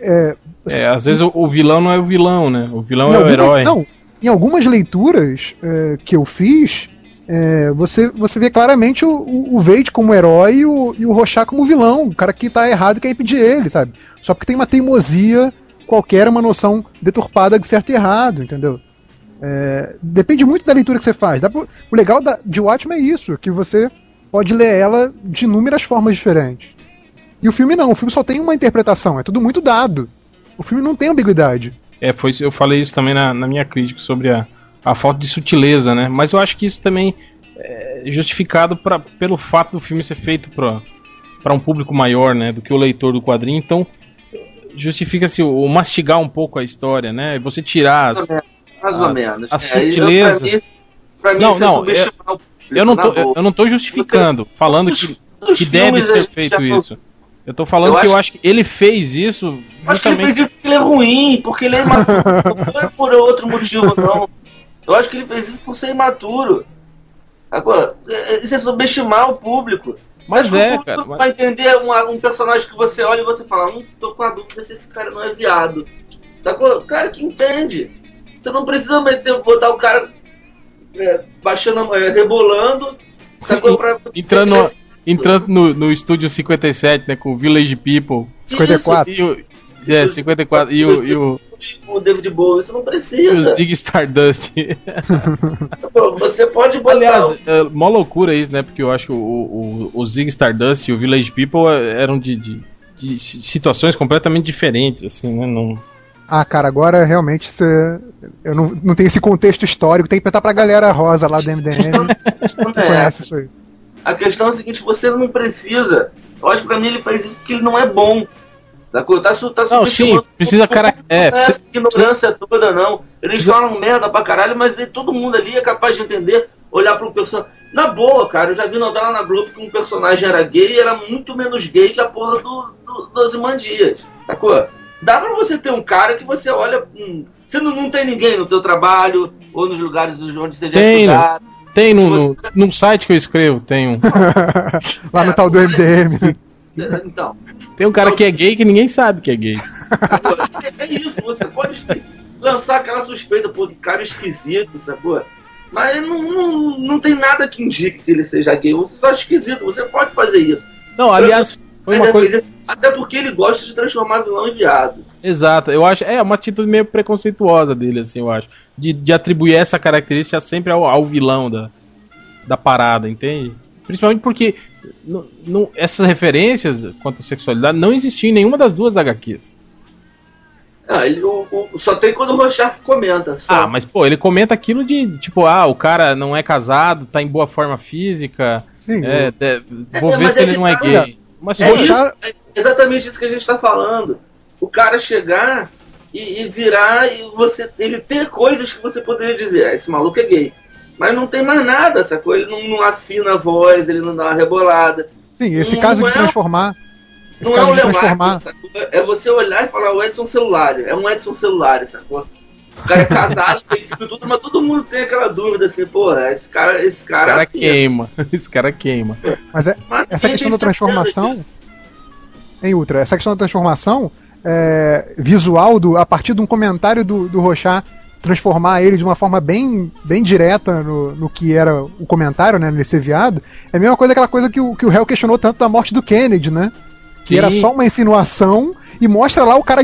é, É, às vezes o, o vilão não é o vilão, né? O vilão é o herói. Não, em algumas leituras é, que eu fiz, é, você, você vê claramente o, o, como herói e o, e o Rorschach como vilão, o cara que tá errado e quer impedir ele, sabe? Só porque tem uma teimosia qualquer, uma noção deturpada de certo e errado, entendeu? É, depende muito da leitura que você faz. Dá pra- o legal da, de Watchmen é isso, que você pode ler ela de inúmeras formas diferentes. E o filme não, o filme só tem uma interpretação, é tudo muito dado. O filme não tem ambiguidade. É, foi, eu falei isso também na, na minha crítica sobre a, a falta de sutileza, né? Mas eu acho que isso também é justificado pra, pelo fato do filme ser feito para um público maior, né? Do que o leitor do quadrinho. Então, justifica-se o, o mastigar um pouco a história, né? E você tirar as. Mais ou As- menos. as É, eu- sutilezas. Pra mim, pra mim Não, é não, público, Eu não tô, eu não tô justificando, falando que, que deve ser feito isso. Eu tô falando Eu que eu acho- acho que ele fez isso Eu Acho que ele justamente. fez isso porque ele é ruim, porque ele é imaturo. não é por outro motivo, não. Eu acho que ele fez isso por ser imaturo. Agora, é- isso é subestimar o público. Mas Acho é, o cara. mas- vai entender um, um personagem que você olha e você fala, hum, tô com a dúvida se esse cara não é viado. Sacou? O cara que entende. Você não precisa meter, botar o cara é, baixando, é, rebolando. Sacou? Pra Entrando, entrando no, no estúdio 57, né? Com o Village People. 54. E o, é, 54. E o, e o, o David Bowie, você não e o precisa. Zig Stardust. Pô, Você pode botar. Aliás, é mó loucura isso, né? Porque eu acho que o, o, o Zig Stardust e o Village People é, eram de, de, de situações completamente diferentes, assim, né? Não... Ah, cara, agora realmente você. Eu não, não tenho esse contexto histórico, tem que perguntar pra galera rosa lá do MDM que conhece isso aí. A questão é a seguinte, você não precisa. Eu acho que pra mim ele faz isso porque ele não é bom. Tá, su- tá Não, sim, precisa cara. É, não é precisa- essa ignorância toda, não. Eles Precisa- falam merda pra caralho, mas é- todo mundo ali é capaz de entender, olhar pro personagem. Na boa, cara, eu já vi novela na Globo que um personagem era gay e era muito menos gay que a porra do, do, do Ozymandias, sacou? Dá pra você ter um cara que você olha. hum, você não, não tem ninguém no teu trabalho ou nos lugares onde você já Tem, né? estudado. Tem no, no, num site que eu escrevo, tem um. Lá no É, tal do MDM. Então, Tem um cara que é gay que ninguém sabe que é gay. É, isso, você pode lançar aquela suspeita, pô, que cara esquisito, sacou? Mas não, não, não tem nada que indique que ele seja gay, você só é esquisito, você pode fazer isso. Não, aliás, foi uma coisa. Até porque ele gosta de transformar vilão em viado. Exato, eu acho. É uma atitude meio preconceituosa dele, assim, eu acho. De, de atribuir essa característica sempre ao, ao vilão da, da parada, entende? Principalmente porque não- não- essas referências quanto à sexualidade não existiam em nenhuma das duas HQs. Ah, ele, o- o- só tem quando o Rorschach comenta. Só. Ah, mas pô, ele comenta aquilo de tipo, ah, o cara não é casado, tá em boa forma física, Sim. é, de- vou É, ver se é ele que não é tá, gay. Mas É Rorschach- isso, é exatamente isso que a gente tá falando. O cara chegar e, e virar e você. Ele ter coisas que você poderia dizer, ah, esse maluco é gay. Mas não tem mais nada, sacou? Ele não, não afina a voz, ele não dá uma rebolada. Sim, esse não caso de é- transformar. Esse Não é caso um de transformar. Leonardo, sacou? É você olhar e falar, o Edson Celular, é um Edson Celular, sacou? O cara é casado, tem filho tudo, mas todo mundo tem aquela dúvida assim, porra, esse cara, esse esse cara. cara afina. queima. Esse cara queima. Mas é, Mas essa questão da transformação. disso. Em Ultra, essa questão da transformação é, visual, do, a partir de um comentário do, do Rochat, transformar ele de uma forma bem, bem direta no, no que era o comentário, né, nesse viado, é a mesma coisa aquela coisa que o, que o réu questionou tanto da morte do Kennedy, né? Que Sim. era só uma insinuação e mostra lá o cara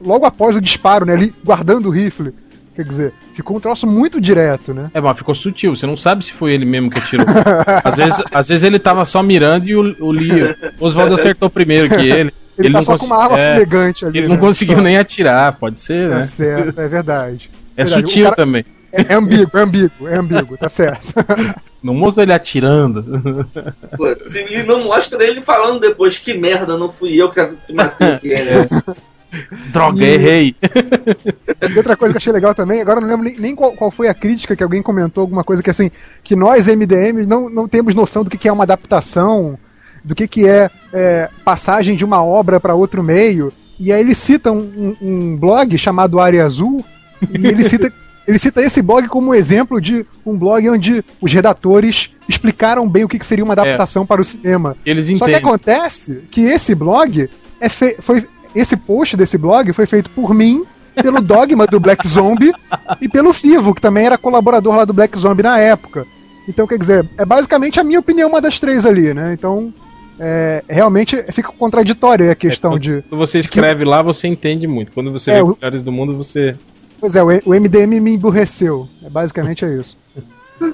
logo após o disparo, né, ali guardando o rifle. Quer dizer, ficou um troço muito direto, né? É, mas ficou sutil, você não sabe se foi ele mesmo que atirou. às, vezes, às vezes ele tava só mirando e o, o Leo. O Oswaldo acertou primeiro que ele. Ele, tá não só com uma arma é, fumegante ali. Ele não né? conseguiu Só. nem atirar, pode ser, É né? certo, é verdade. É verdade, sutil cara- também. É, é ambíguo, é ambíguo, é ambíguo, tá certo. Não mostra ele atirando. Pô, se- E não mostra ele falando depois que merda, não fui eu que matei o Kennedy. Droga, E- errei. E outra coisa que eu achei legal também, agora não lembro nem, nem qual, qual foi a crítica que alguém comentou, alguma coisa que assim, que nós MDM não, não temos noção do que, que é uma adaptação, do que, que é, é, passagem de uma obra para outro meio. E aí ele cita um, um- um blog chamado Área Azul, e ele cita, ele cita esse blog como exemplo de um blog onde os redatores explicaram bem o que, seria uma adaptação para o cinema. Eles Só que entendem. acontece que esse blog é, foi, esse post desse blog foi feito por mim, pelo Dogma do Black Zombie e pelo Fivo, que também era colaborador lá do Black Zombie na época. Então, quer dizer, é basicamente a minha opinião uma das três ali, né? Então, é, realmente fica contraditória aí a questão É, de. Quando você escreve lá, você entende muito. Quando você É, vê o- os melhores do mundo, você. Pois é, o o MDM me emburreceu. É, basicamente é isso.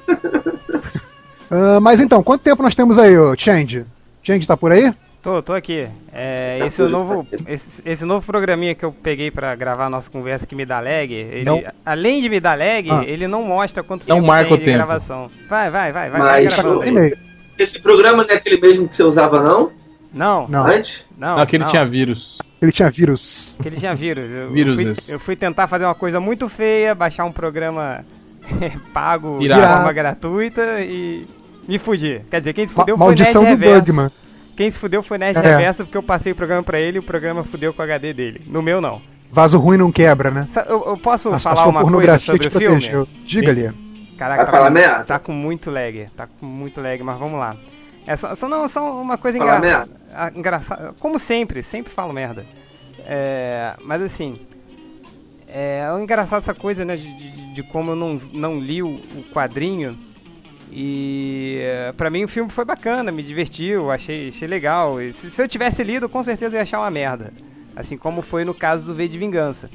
Ah, mas então, quanto tempo nós temos aí, ô Change? Change tá por aí? Tô, tô aqui. É, esse, é novo, esse, esse novo programinha que eu peguei pra gravar a nossa conversa que me dá lag, ele, Não. além de me dar lag, Ah. ele não mostra quanto Não tempo marca tem o de tempo. gravação. Vai, vai, vai, vai, Mas- vai Tá. Esse programa não é aquele mesmo que você usava, não? Não, Não, Antes? não. Não, aquele não. tinha vírus. ele tinha vírus. Que ele tinha vírus. Eu, fui, eu fui tentar fazer uma coisa muito feia, baixar um programa pago Irado. de forma gratuita e me fugir. Quer dizer, quem se Ma- fudeu maldição foi do Nerd Reverso. Bugman. Quem se fudeu foi Nerd É. Reverso porque eu passei o programa pra ele e o programa fudeu com o HD dele. No meu não. Vaso ruim não quebra, né? Eu, eu posso A, a falar sua uma coisa pornografia sobre o filme? protegeu. Diga ali. Caraca, tá falar com, merda? tá com muito lag. Tá com muito lag, mas vamos lá. É só, só, não, só uma coisa Fala engraçada. engraçada. Como sempre, sempre falo merda. É, mas assim. É, é engraçado essa coisa, né? De, de- de como eu não, não li o, o quadrinho. E é, pra mim o filme foi bacana, me divertiu, achei, achei legal. E se, se eu tivesse lido, com certeza eu ia achar uma merda. Assim como foi no caso do V de Vingança.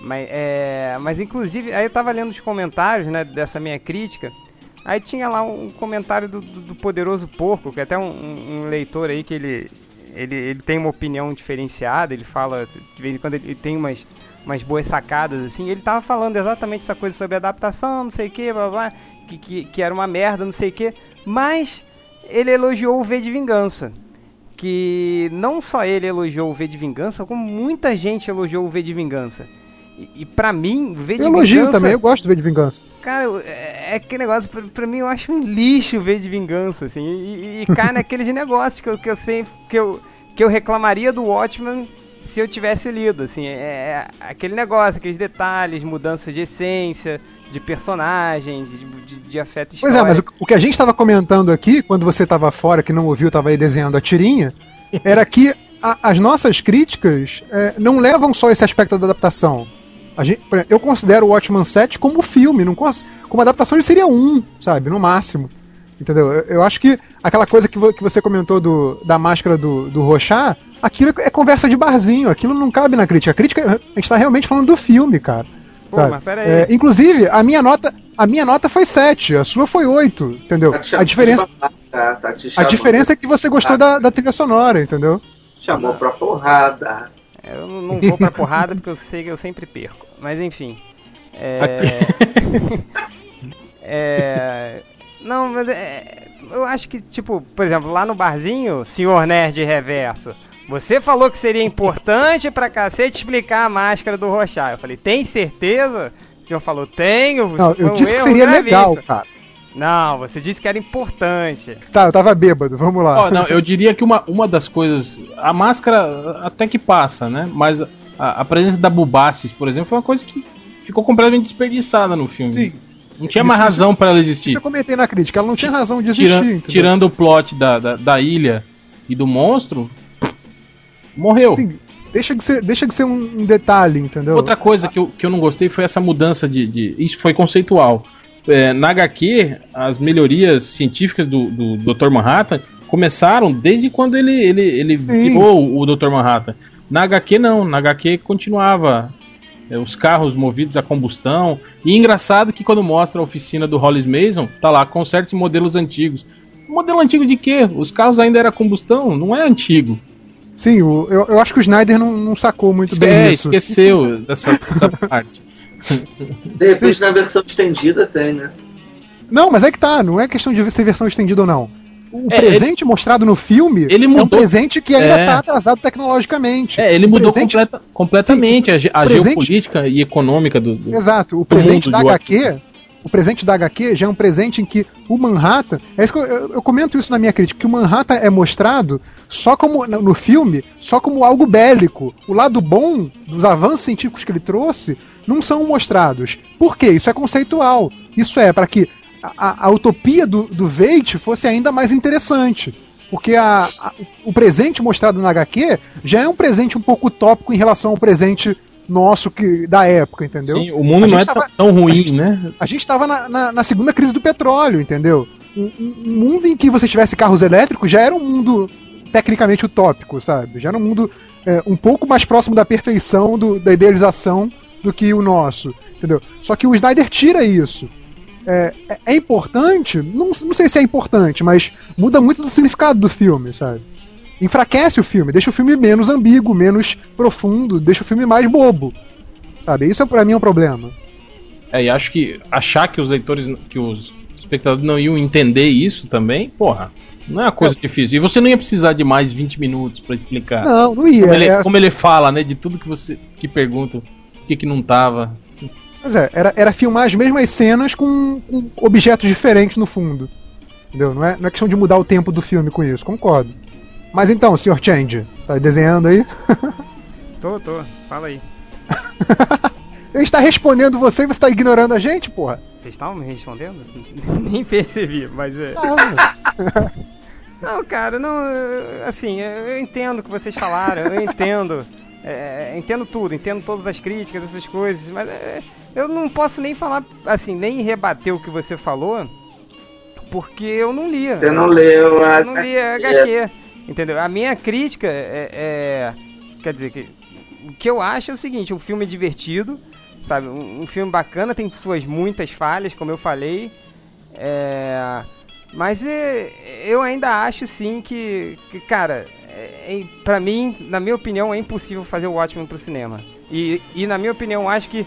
Mas, é, mas inclusive, aí eu tava lendo os comentários né, dessa minha crítica. Aí tinha lá um comentário do, do- do Poderoso Porco, que é até um, um- leitor aí que ele, ele, ele tem uma opinião diferenciada, ele fala, de vez em quando ele tem umas, umas boas sacadas, assim. Ele tava falando exatamente essa coisa sobre adaptação, não sei o que, blá blá, que, que, que era uma merda, não sei o que. Mas ele elogiou o V de Vingança. Que não só ele elogiou o V de Vingança, como muita gente elogiou o V de Vingança. E, e pra mim, o V de Eu elogio Vingança. também, eu gosto do V de Vingança. Cara, é, é aquele negócio, pra, pra mim eu acho um lixo o V de vingança, assim, e, e cai naqueles negócios que eu, que eu sempre, que eu, que eu reclamaria do Watchmen se eu tivesse lido, assim, é, é aquele negócio, aqueles detalhes, mudança de essência, de personagens, de, de, de afeto Pois é, mas o, histórico. o que a gente estava comentando aqui, quando você estava fora, que não ouviu, estava aí desenhando a tirinha, era que a- as nossas críticas é, não levam só esse aspecto da adaptação. A gente- eu considero o Watchman 7 como filme, não cons- como adaptação ele seria um, sabe, no máximo. Entendeu? Eu, eu acho que aquela coisa que, vo- que você comentou do, da máscara do, do Rochá, aquilo é conversa de barzinho, aquilo não cabe na crítica. A crítica, a gente tá realmente falando do filme, cara. Pô, sabe? mas pera aí. É, inclusive, a minha nota, a minha nota foi 7, a sua foi 8, entendeu? Tá te A diferença, tá te a diferença é que você gostou da, da trilha sonora, entendeu? Chamou pra porrada. Eu não não vou pra porrada porque eu sei que eu sempre perco. Mas enfim. É. é. Não, mas é. Eu acho que, tipo, por exemplo, lá no barzinho, senhor Nerd Reverso, você falou que seria importante pra cacete explicar a máscara do Rochá. Eu falei, tem certeza? O senhor falou, tenho. Não, foi eu um disse que seria legal, gravíssimo." cara. Não, você disse que era importante. Tá, eu tava bêbado, vamos lá. Ó, não, eu diria que uma, uma das coisas. A máscara até que passa, né? Mas a, a presença da Bubastis, por exemplo, foi uma coisa que ficou completamente desperdiçada no filme. Sim, Não tinha Isso- mais razão pra ela isso existir. eu comentei na crítica, ela não tinha razão de existir, Tira- entendeu? tirando o plot da, da, da ilha e do monstro, morreu. Assim, deixa de ser, deixa de ser um, um detalhe, entendeu? Outra coisa que eu, que eu não gostei foi essa mudança de. de- isso foi conceitual. É, na HQ, as melhorias científicas do, do Dr. Manhattan começaram desde quando ele, ele, ele Sim. virou o Dr. Manhattan. Na HQ, não. Na HQ continuava. é, os carros movidos a combustão. E engraçado que quando mostra a oficina do Hollis Mason, tá lá, consertos modelos antigos. Modelo antigo de quê? Os carros ainda eram a combustão, não é antigo. Sim, o- eu, eu acho que o Snyder não, não sacou muito Esque- bem é, isso. esqueceu dessa, dessa parte. De repente na versão estendida tem, né? Não, mas é que tá, não é questão de ser versão estendida ou não. O É, presente mostrado no filme Ele é um mudou- presente que ainda É. tá atrasado tecnologicamente. É, ele mudou presente- completa- completamente a, ge- a o presente- geopolítica e econômica do. do- Exato, o presente mundo da HQ, o presente da HQ já é um presente em que o Manhattan, é isso que eu, eu- comento isso na minha crítica, que o Manhattan é mostrado só como no filme, só como algo bélico. O lado bom dos avanços científicos que ele trouxe não são mostrados. Por quê? Isso é conceitual. Isso é para que a, a- utopia do, do Veidt fosse ainda mais interessante. Porque a, a- o presente mostrado na HQ já é um presente um pouco utópico em relação ao presente nosso que, da época, entendeu? Sim, o mundo não é tava- tão ruim, gente- né? A gente estava na, na, na segunda crise do petróleo, entendeu? Um, um- um mundo em que você tivesse carros elétricos já era um mundo tecnicamente utópico, sabe? Já era um mundo é, um pouco mais próximo da perfeição, do- da idealização do que o nosso, entendeu? Só que o Snyder tira isso. É, é- é importante, não, não sei se é importante, mas muda muito do significado do filme, sabe? Enfraquece o filme, deixa o filme menos ambíguo, menos profundo, deixa o filme mais bobo, sabe? Isso pra mim é um problema. É, e acho que achar que os leitores, que os espectadores não iam entender isso também, porra, não é uma coisa difícil. E você não ia precisar de mais 20 minutos pra explicar. Não, não ia. como, ele, é- como ele fala, né, de tudo que você que pergunta, o que que não tava. Pois é, era, era filmar as mesmas cenas com, com objetos diferentes no fundo. Entendeu? Não é, não é questão de mudar o tempo do filme com isso, concordo. Mas então, Sr. Change, tá desenhando aí? Tô, tô. Fala aí. Ele está respondendo você e você está ignorando a gente, porra? Vocês estavam me respondendo? Nem percebi, mas é. Ah, Não, cara, não. Assim, eu entendo o que vocês falaram, eu entendo. é, entendo tudo, entendo todas as críticas, essas coisas, mas é, eu não posso nem falar, assim, nem rebater o que você falou, porque eu não lia. Você não leu a Eu não li a HQ. Entendeu? A minha crítica é, é- Quer dizer, que, o que eu acho é o seguinte: um filme divertido, sabe? Um, um filme bacana, tem suas muitas falhas, como eu falei. É, mas é, eu ainda acho sim que, que cara, é, é, pra mim, na minha opinião, é impossível fazer o Watchmen pro cinema. E, e na minha opinião, acho que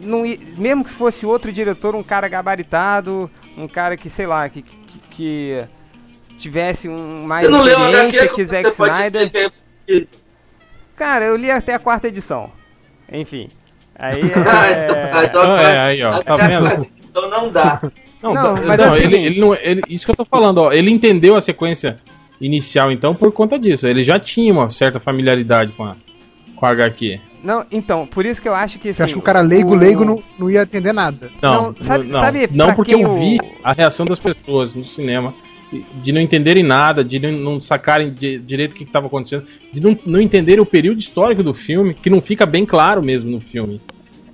não mesmo que fosse outro diretor, um cara gabaritado, um cara que, sei lá, que, que, que tivesse um mais Você não leu HQ, que você Zack Snyder. é. Cara, eu li até a quarta edição. Enfim. Aí Ah, é... então, Ah, é, aí, ó, tá vendo? Então não dá. Não, Não, tá- mas não, é o ele, ele não, ele- isso que eu tô falando, ó, ele entendeu a sequência inicial então por conta disso. Ele já tinha uma certa familiaridade com a, com a HQ. Não, então, por isso que eu acho que você assim, acha que o cara leigo, o- leigo não, não ia entender nada? Não, Não, sabe- não, sabe não porque eu o- vi a reação das pessoas no cinema de não entenderem nada, de não, não sacarem di- direito o que estava acontecendo, de não, não entenderem o período histórico do filme, que não fica bem claro mesmo no filme.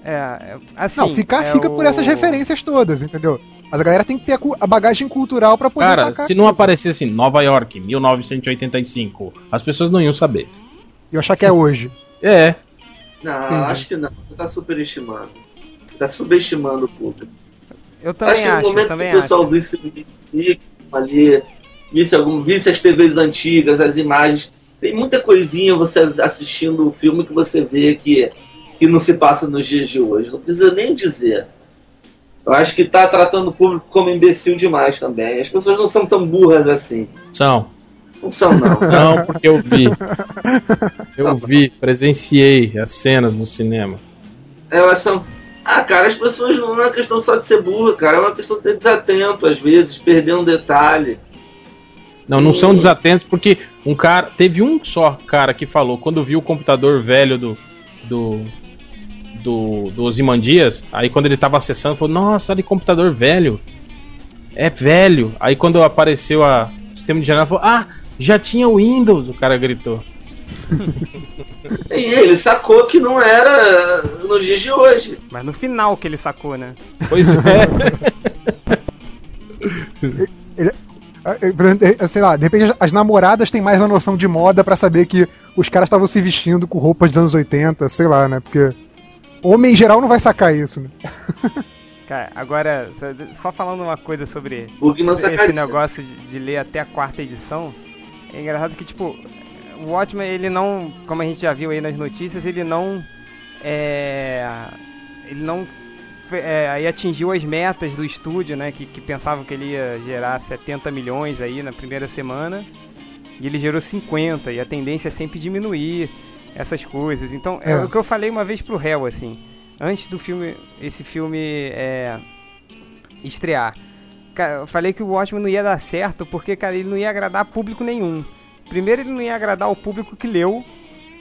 É, é, assim, não, fica, é fica o- por essas referências todas, entendeu? Mas a galera tem que ter a, bagagem cultural pra poder Cara, sacar. se não aparecesse assim, Nova York, 1985, as pessoas não iam saber. E eu achar que é hoje. É, Não, Entendi. acho que não. Você tá superestimando. Tá subestimando o público. Eu acho também que no acho, eu momento que o pessoal acho. visse o Netflix ali, visse, algum, visse as TVs antigas, as imagens, tem muita coisinha você assistindo o filme que você vê que, que não se passa nos dias de hoje. Não precisa nem dizer. Eu acho que tá tratando o público como imbecil demais também. As pessoas não são tão burras assim. são. Não são, não. Não, porque eu vi. Eu vi, presenciei as cenas no cinema. Elas são. Ah, cara, as pessoas não é uma questão só de ser burra, cara. É uma questão de ser desatento, às vezes, perder um detalhe. Não, não são desatentos porque um cara. Teve um só cara que falou quando viu o computador velho do. do. do, do Ozymandias, aí quando ele tava acessando, falou, nossa, olha que computador velho. É velho. Aí quando apareceu a o sistema de janela, falou, ah, já tinha o Windows, o cara gritou. E ele sacou que não era nos dias de hoje. Mas no final que ele sacou, né? Pois é. Exemplo, eh, Sei lá, de repente as namoradas têm mais a noção de moda pra saber que os caras estavam se vestindo com roupas dos anos 80, sei lá, né? Porque homem em geral não vai sacar isso, né? Cara, agora, só- falando uma coisa sobre esse negócio de, de ler até a quarta edição, é engraçado que, tipo, o Watchmen, ele não, como a gente já viu aí nas notícias, ele não, é, ele não é, aí atingiu as metas do estúdio, né, que, que pensavam que ele ia gerar 70 milhões aí na primeira semana, e ele gerou 50, e a tendência é sempre diminuir essas coisas. Então, é, É. o que eu falei uma vez pro réu, assim, antes do filme, esse filme é, estrear. Cara, eu falei que o Watchmen não ia dar certo porque, cara, ele não ia agradar público nenhum. Primeiro, ele não ia agradar o público que leu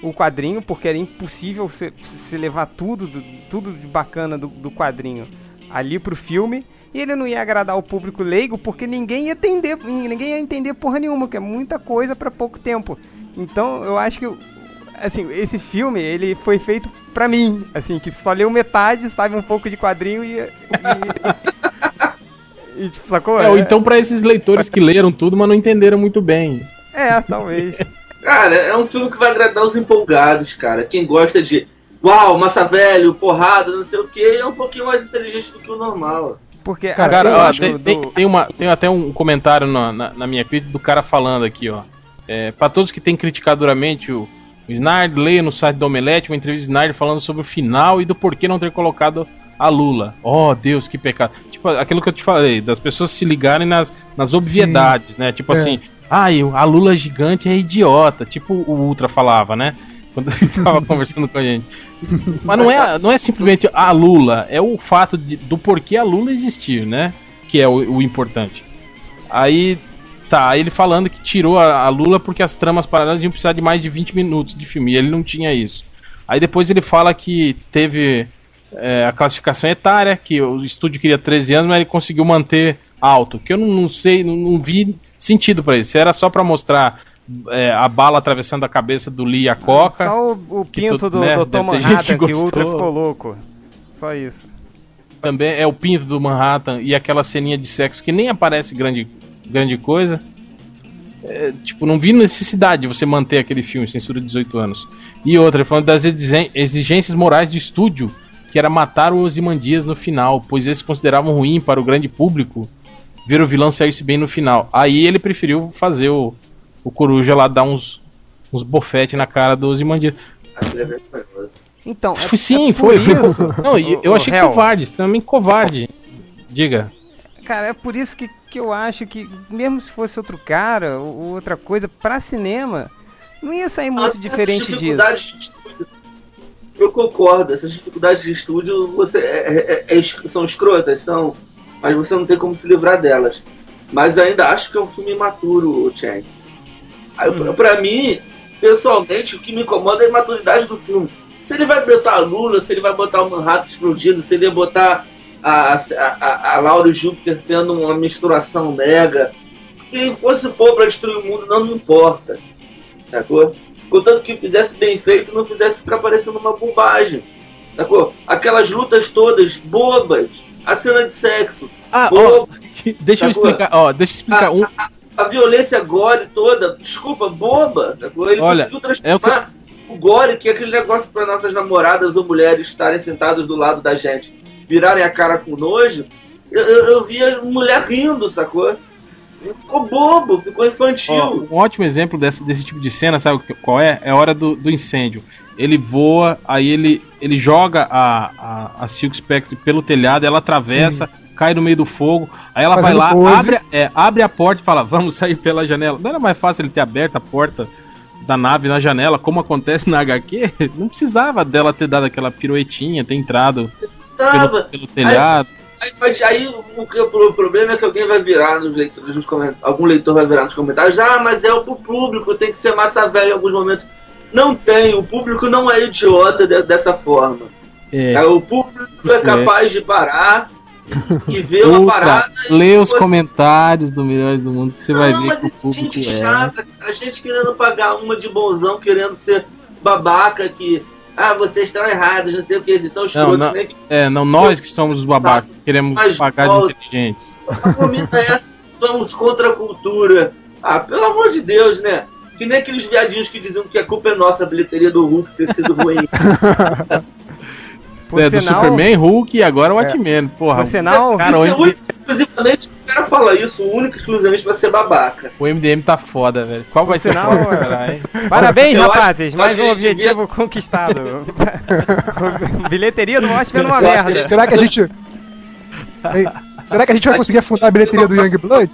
o quadrinho, porque era impossível você levar tudo, do- tudo de bacana do, do quadrinho ali pro filme. E ele não ia agradar o público leigo porque ninguém ia entender, ninguém ia entender porra nenhuma, que é muita coisa pra pouco tempo. Então, eu acho que assim, esse filme, ele foi feito pra mim, assim, que só leu metade, sabe um pouco de quadrinho e e, e tipo, sacou? É, ou então pra esses leitores que leram tudo, mas não entenderam muito bem. É, talvez. Cara, é um filme que vai agradar os empolgados, cara. Quem gosta de uau, massa velho, porrada, não sei o que, é um pouquinho mais inteligente do que o normal. Porque Cara, Cara, ó, do- tem, do- tem- tem uma, tem até um comentário na, na, na minha crítica do cara falando aqui, ó. É, para todos que têm criticado duramente o, o Snard, leia no site do Omelete uma entrevista do Snard falando sobre o final e do porquê não ter colocado a Lula. Oh, Deus, que pecado. Tipo, aquilo que eu te falei, das pessoas se ligarem nas, nas obviedades, né? Tipo É. assim, ai, a Lula gigante é idiota. Tipo o Ultra falava, né? Quando ele tava conversando com a gente. Mas não é, não é simplesmente a Lula, é o fato de- do porquê a Lula existir, né? Que é o, o importante. Aí tá, ele falando que tirou a, a Lula porque as tramas paralelas iam precisar de mais de 20 minutos de filme, e ele não tinha isso. Aí depois ele fala que teve é, a classificação etária, que o estúdio queria 13 anos, mas ele conseguiu manter alto. Que eu não, não sei, não, não vi sentido pra isso. Se era só pra mostrar é, a bala atravessando a cabeça do Lee e a Coca. Só o, o pinto tu- do né, ter gente Manhattan que que o Ultra ficou louco. Só isso. também é o pinto do Manhattan e aquela ceninha de sexo que nem aparece grande, grande coisa. É, tipo, não vi necessidade de você manter aquele filme, censura de 18 anos. E outra, falando das exigências morais de estúdio, que era matar o Ozymandias no final, pois eles consideravam ruim para o grande público ver o vilão sair-se bem no final. Aí ele preferiu fazer o, o Coruja lá dar uns, uns bofetes na cara do é vergonhoso. Então, é, Foi- Sim, é foi. isso. Não, o- eu o achei réu. covarde, extremamente covarde. Diga. Cara, é por isso que, que eu acho que, mesmo se fosse outro cara ou, ou outra coisa, pra cinema, não ia sair muito Essas diferente disso. dificuldades de estúdio, Eu concordo, essas dificuldades de estúdio você, é- é- é- são escrotas, são, mas você não tem como se livrar delas. Mas ainda acho que é um filme imaturo, Chen. Aí, Hum. Pra mim, pessoalmente, o que me incomoda é a imaturidade do filme. Se ele vai botar a Lula, se ele vai botar o Manhattan explodindo, se ele vai botar a, a, a, a Laura e Júpiter tendo uma misturação mega. Quem fosse pôr pra destruir o mundo não me importa. Sacou? Contanto que fizesse bem feito não fizesse ficar parecendo uma bobagem. Sacou? Aquelas lutas todas bobas. A cena de sexo. Ah, ó, deixa eu Sacou? explicar, ó, deixa eu explicar um, A violência gore toda, desculpa, boba. Sacou? Ele Olha, conseguiu transformar o gore, que é aquele negócio para nossas namoradas ou mulheres estarem sentadas do lado da gente, virarem a cara com nojo. Eu, eu, eu via mulher rindo, sacou? Ficou bobo, ficou infantil. ó, um ótimo exemplo desse, desse tipo de cena, sabe qual é? É a hora do, do incêndio. Ele voa, aí ele, ele joga a, a, a Silk Spectre pelo telhado, ela atravessa, cai no meio do fogo, aí ela Fazendo vai lá, pose. abre, é, abre a porta e fala, vamos sair pela janela. Não era mais fácil ele ter aberto a porta da nave na janela, como acontece na HQ? Não precisava dela ter dado aquela piruetinha, ter entrado pelo, pelo telhado. Aí, mas aí o, que- o problema é que alguém vai virar nos leitores, nos comentários, algum leitor vai virar nos comentários, ah, mas é o pro público, tem que ser massa velha em alguns momentos. Não tem, o público não é idiota de- dessa forma. É. É, o público é capaz de parar e ver uma parada lê os depois- comentários do Melhores do Mundo que você vai Não, ver mas que o público gente é. chata, cara, gente querendo pagar uma de bonzão, querendo ser babaca, que ah, vocês estão errados, não sei o que, vocês são escrotos, não. né? É, não, nós que somos os babacas, que queremos Mas pagar de inteligentes. A comida é somos contra a cultura. Ah, pelo amor de Deus, né? Que nem aqueles viadinhos que diziam que a culpa é nossa, a bilheteria do Hulk ter sido ruim. Por é, do sinal, Superman, Hulk e agora o Watchmen. Porra, por sinal, cara, Isso o, é MD, único, exclusivamente, o cara fala isso, único e exclusivamente pra ser babaca. o MDM tá foda, velho. Qual vai ser o sinal, é- caralho? Parabéns, Eu acho- rapazes! eu mais acho um objetivo conquistado. Bilheteria do Watchmen numa Eu acho que merda. Será que a gente. Ei, Será que a gente vai conseguir afundar a bilheteria do Youngblood?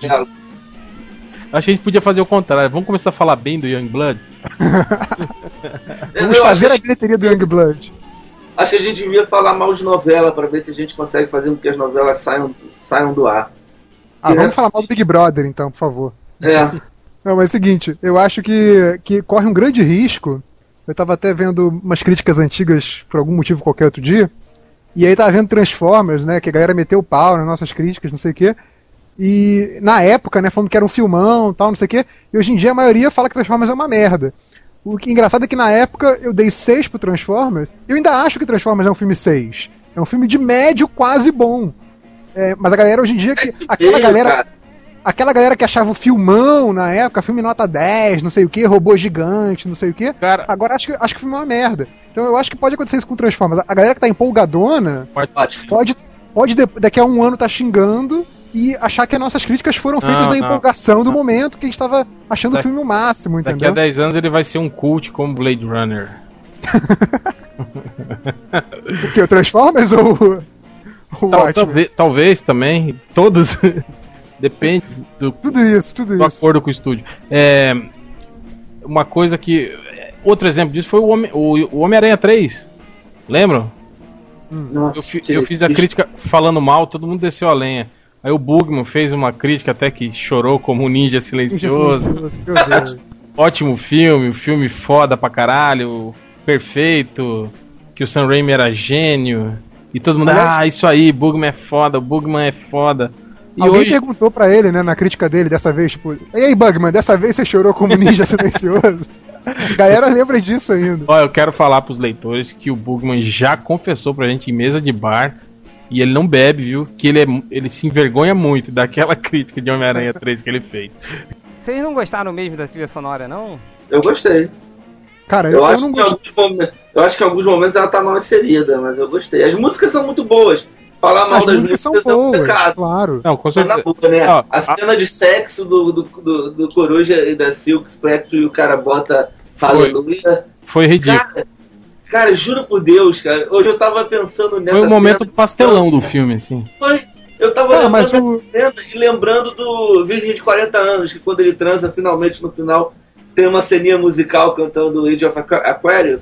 Acho que a gente podia fazer o contrário. Vamos começar a falar bem do Youngblood? Vamos fazer acho, a bilheteria do Youngblood. Acho que a gente devia falar mal de novela pra ver se a gente consegue fazer com que as novelas saiam, saiam do ar. Ah, vamos falar mal do Big Brother, então, por favor. É. Não, mas é o seguinte, eu acho que, que corre um grande risco. Eu tava até vendo umas críticas antigas por algum motivo qualquer outro dia. E aí tava vendo Transformers, né? Que a galera meteu o pau nas nossas críticas, não sei o quê. E na época, né, falando que era um filmão tal, não sei o quê. E hoje em dia a maioria fala que Transformers é uma merda. O que é engraçado é que na época eu dei 6 pro Transformers. Eu ainda acho que Transformers é um filme 6. É um filme de médio quase bom. É, mas a galera hoje em dia que. Aquela galera. Aquela galera que achava o filmão na época, filme nota 10, não sei o que, robô gigante, não sei o que. Cara, Agora acho que, acho que o filme é uma merda. Então eu acho que pode acontecer isso com Transformers. A galera que tá empolgadona pode, pode de- daqui a um ano tá xingando e achar que as nossas críticas foram feitas Não, na não. momento do momento que a gente tava achando o Daqui- filme o máximo, daqui a entendeu? 10 anos ele vai ser um cult como Blade Runner. O que? O Transformers ou o- o Tal- talvez, talvez também. Todos. Depende do, Tudo isso, tudo do isso. acordo com o estúdio. É, uma coisa que. Outro exemplo disso foi o Homem- o- o Homem-Aranha 3. Lembram? Nossa, Eu, fi- eu fiz a crítica falando mal, todo mundo desceu a lenha. Aí o Bugman fez uma crítica até que chorou como um ninja silencioso. Meu Deus. Ótimo filme, o filme foda pra caralho, perfeito, que o Sam Raimi era gênio. E todo mundo, Aliás- ah, isso aí, Bugman é foda, o Bugman é foda. E Alguém hoje, perguntou pra ele, né, na crítica dele dessa vez, tipo, e aí, Bugman, dessa vez você chorou como ninja silencioso? Galera lembra disso ainda. ó, eu quero falar pros leitores que o Bugman já confessou pra gente em mesa de bar, e ele não bebe, viu? Que ele, é, ele se envergonha muito daquela crítica de Homem-Aranha 3 que ele fez. Vocês não gostaram mesmo da trilha sonora, não? Eu gostei. Cara, Eu, eu, acho não que alguns momentos, eu acho que em alguns momentos ela tá mal inserida, mas eu gostei. As músicas são muito boas. Falar mal As das músicas são músicas é um pecado. claro. Não, com Mas na certeza. boa, né? Ó, a a- cena de sexo do, do, do, do Coruja e da Silk Spectre e o cara bota. Aleluia. Foi ridículo. Cara, cara, juro por Deus, cara. Hoje eu tava pensando nessa Foi o momento cena. pastelão do filme, assim. Foi. Eu tava Cara, lembrando mas o- cena e lembrando do Virgem de 40 anos, que quando ele transa, finalmente no final, tem uma ceninha musical cantando Age of Aqu- Aquarius.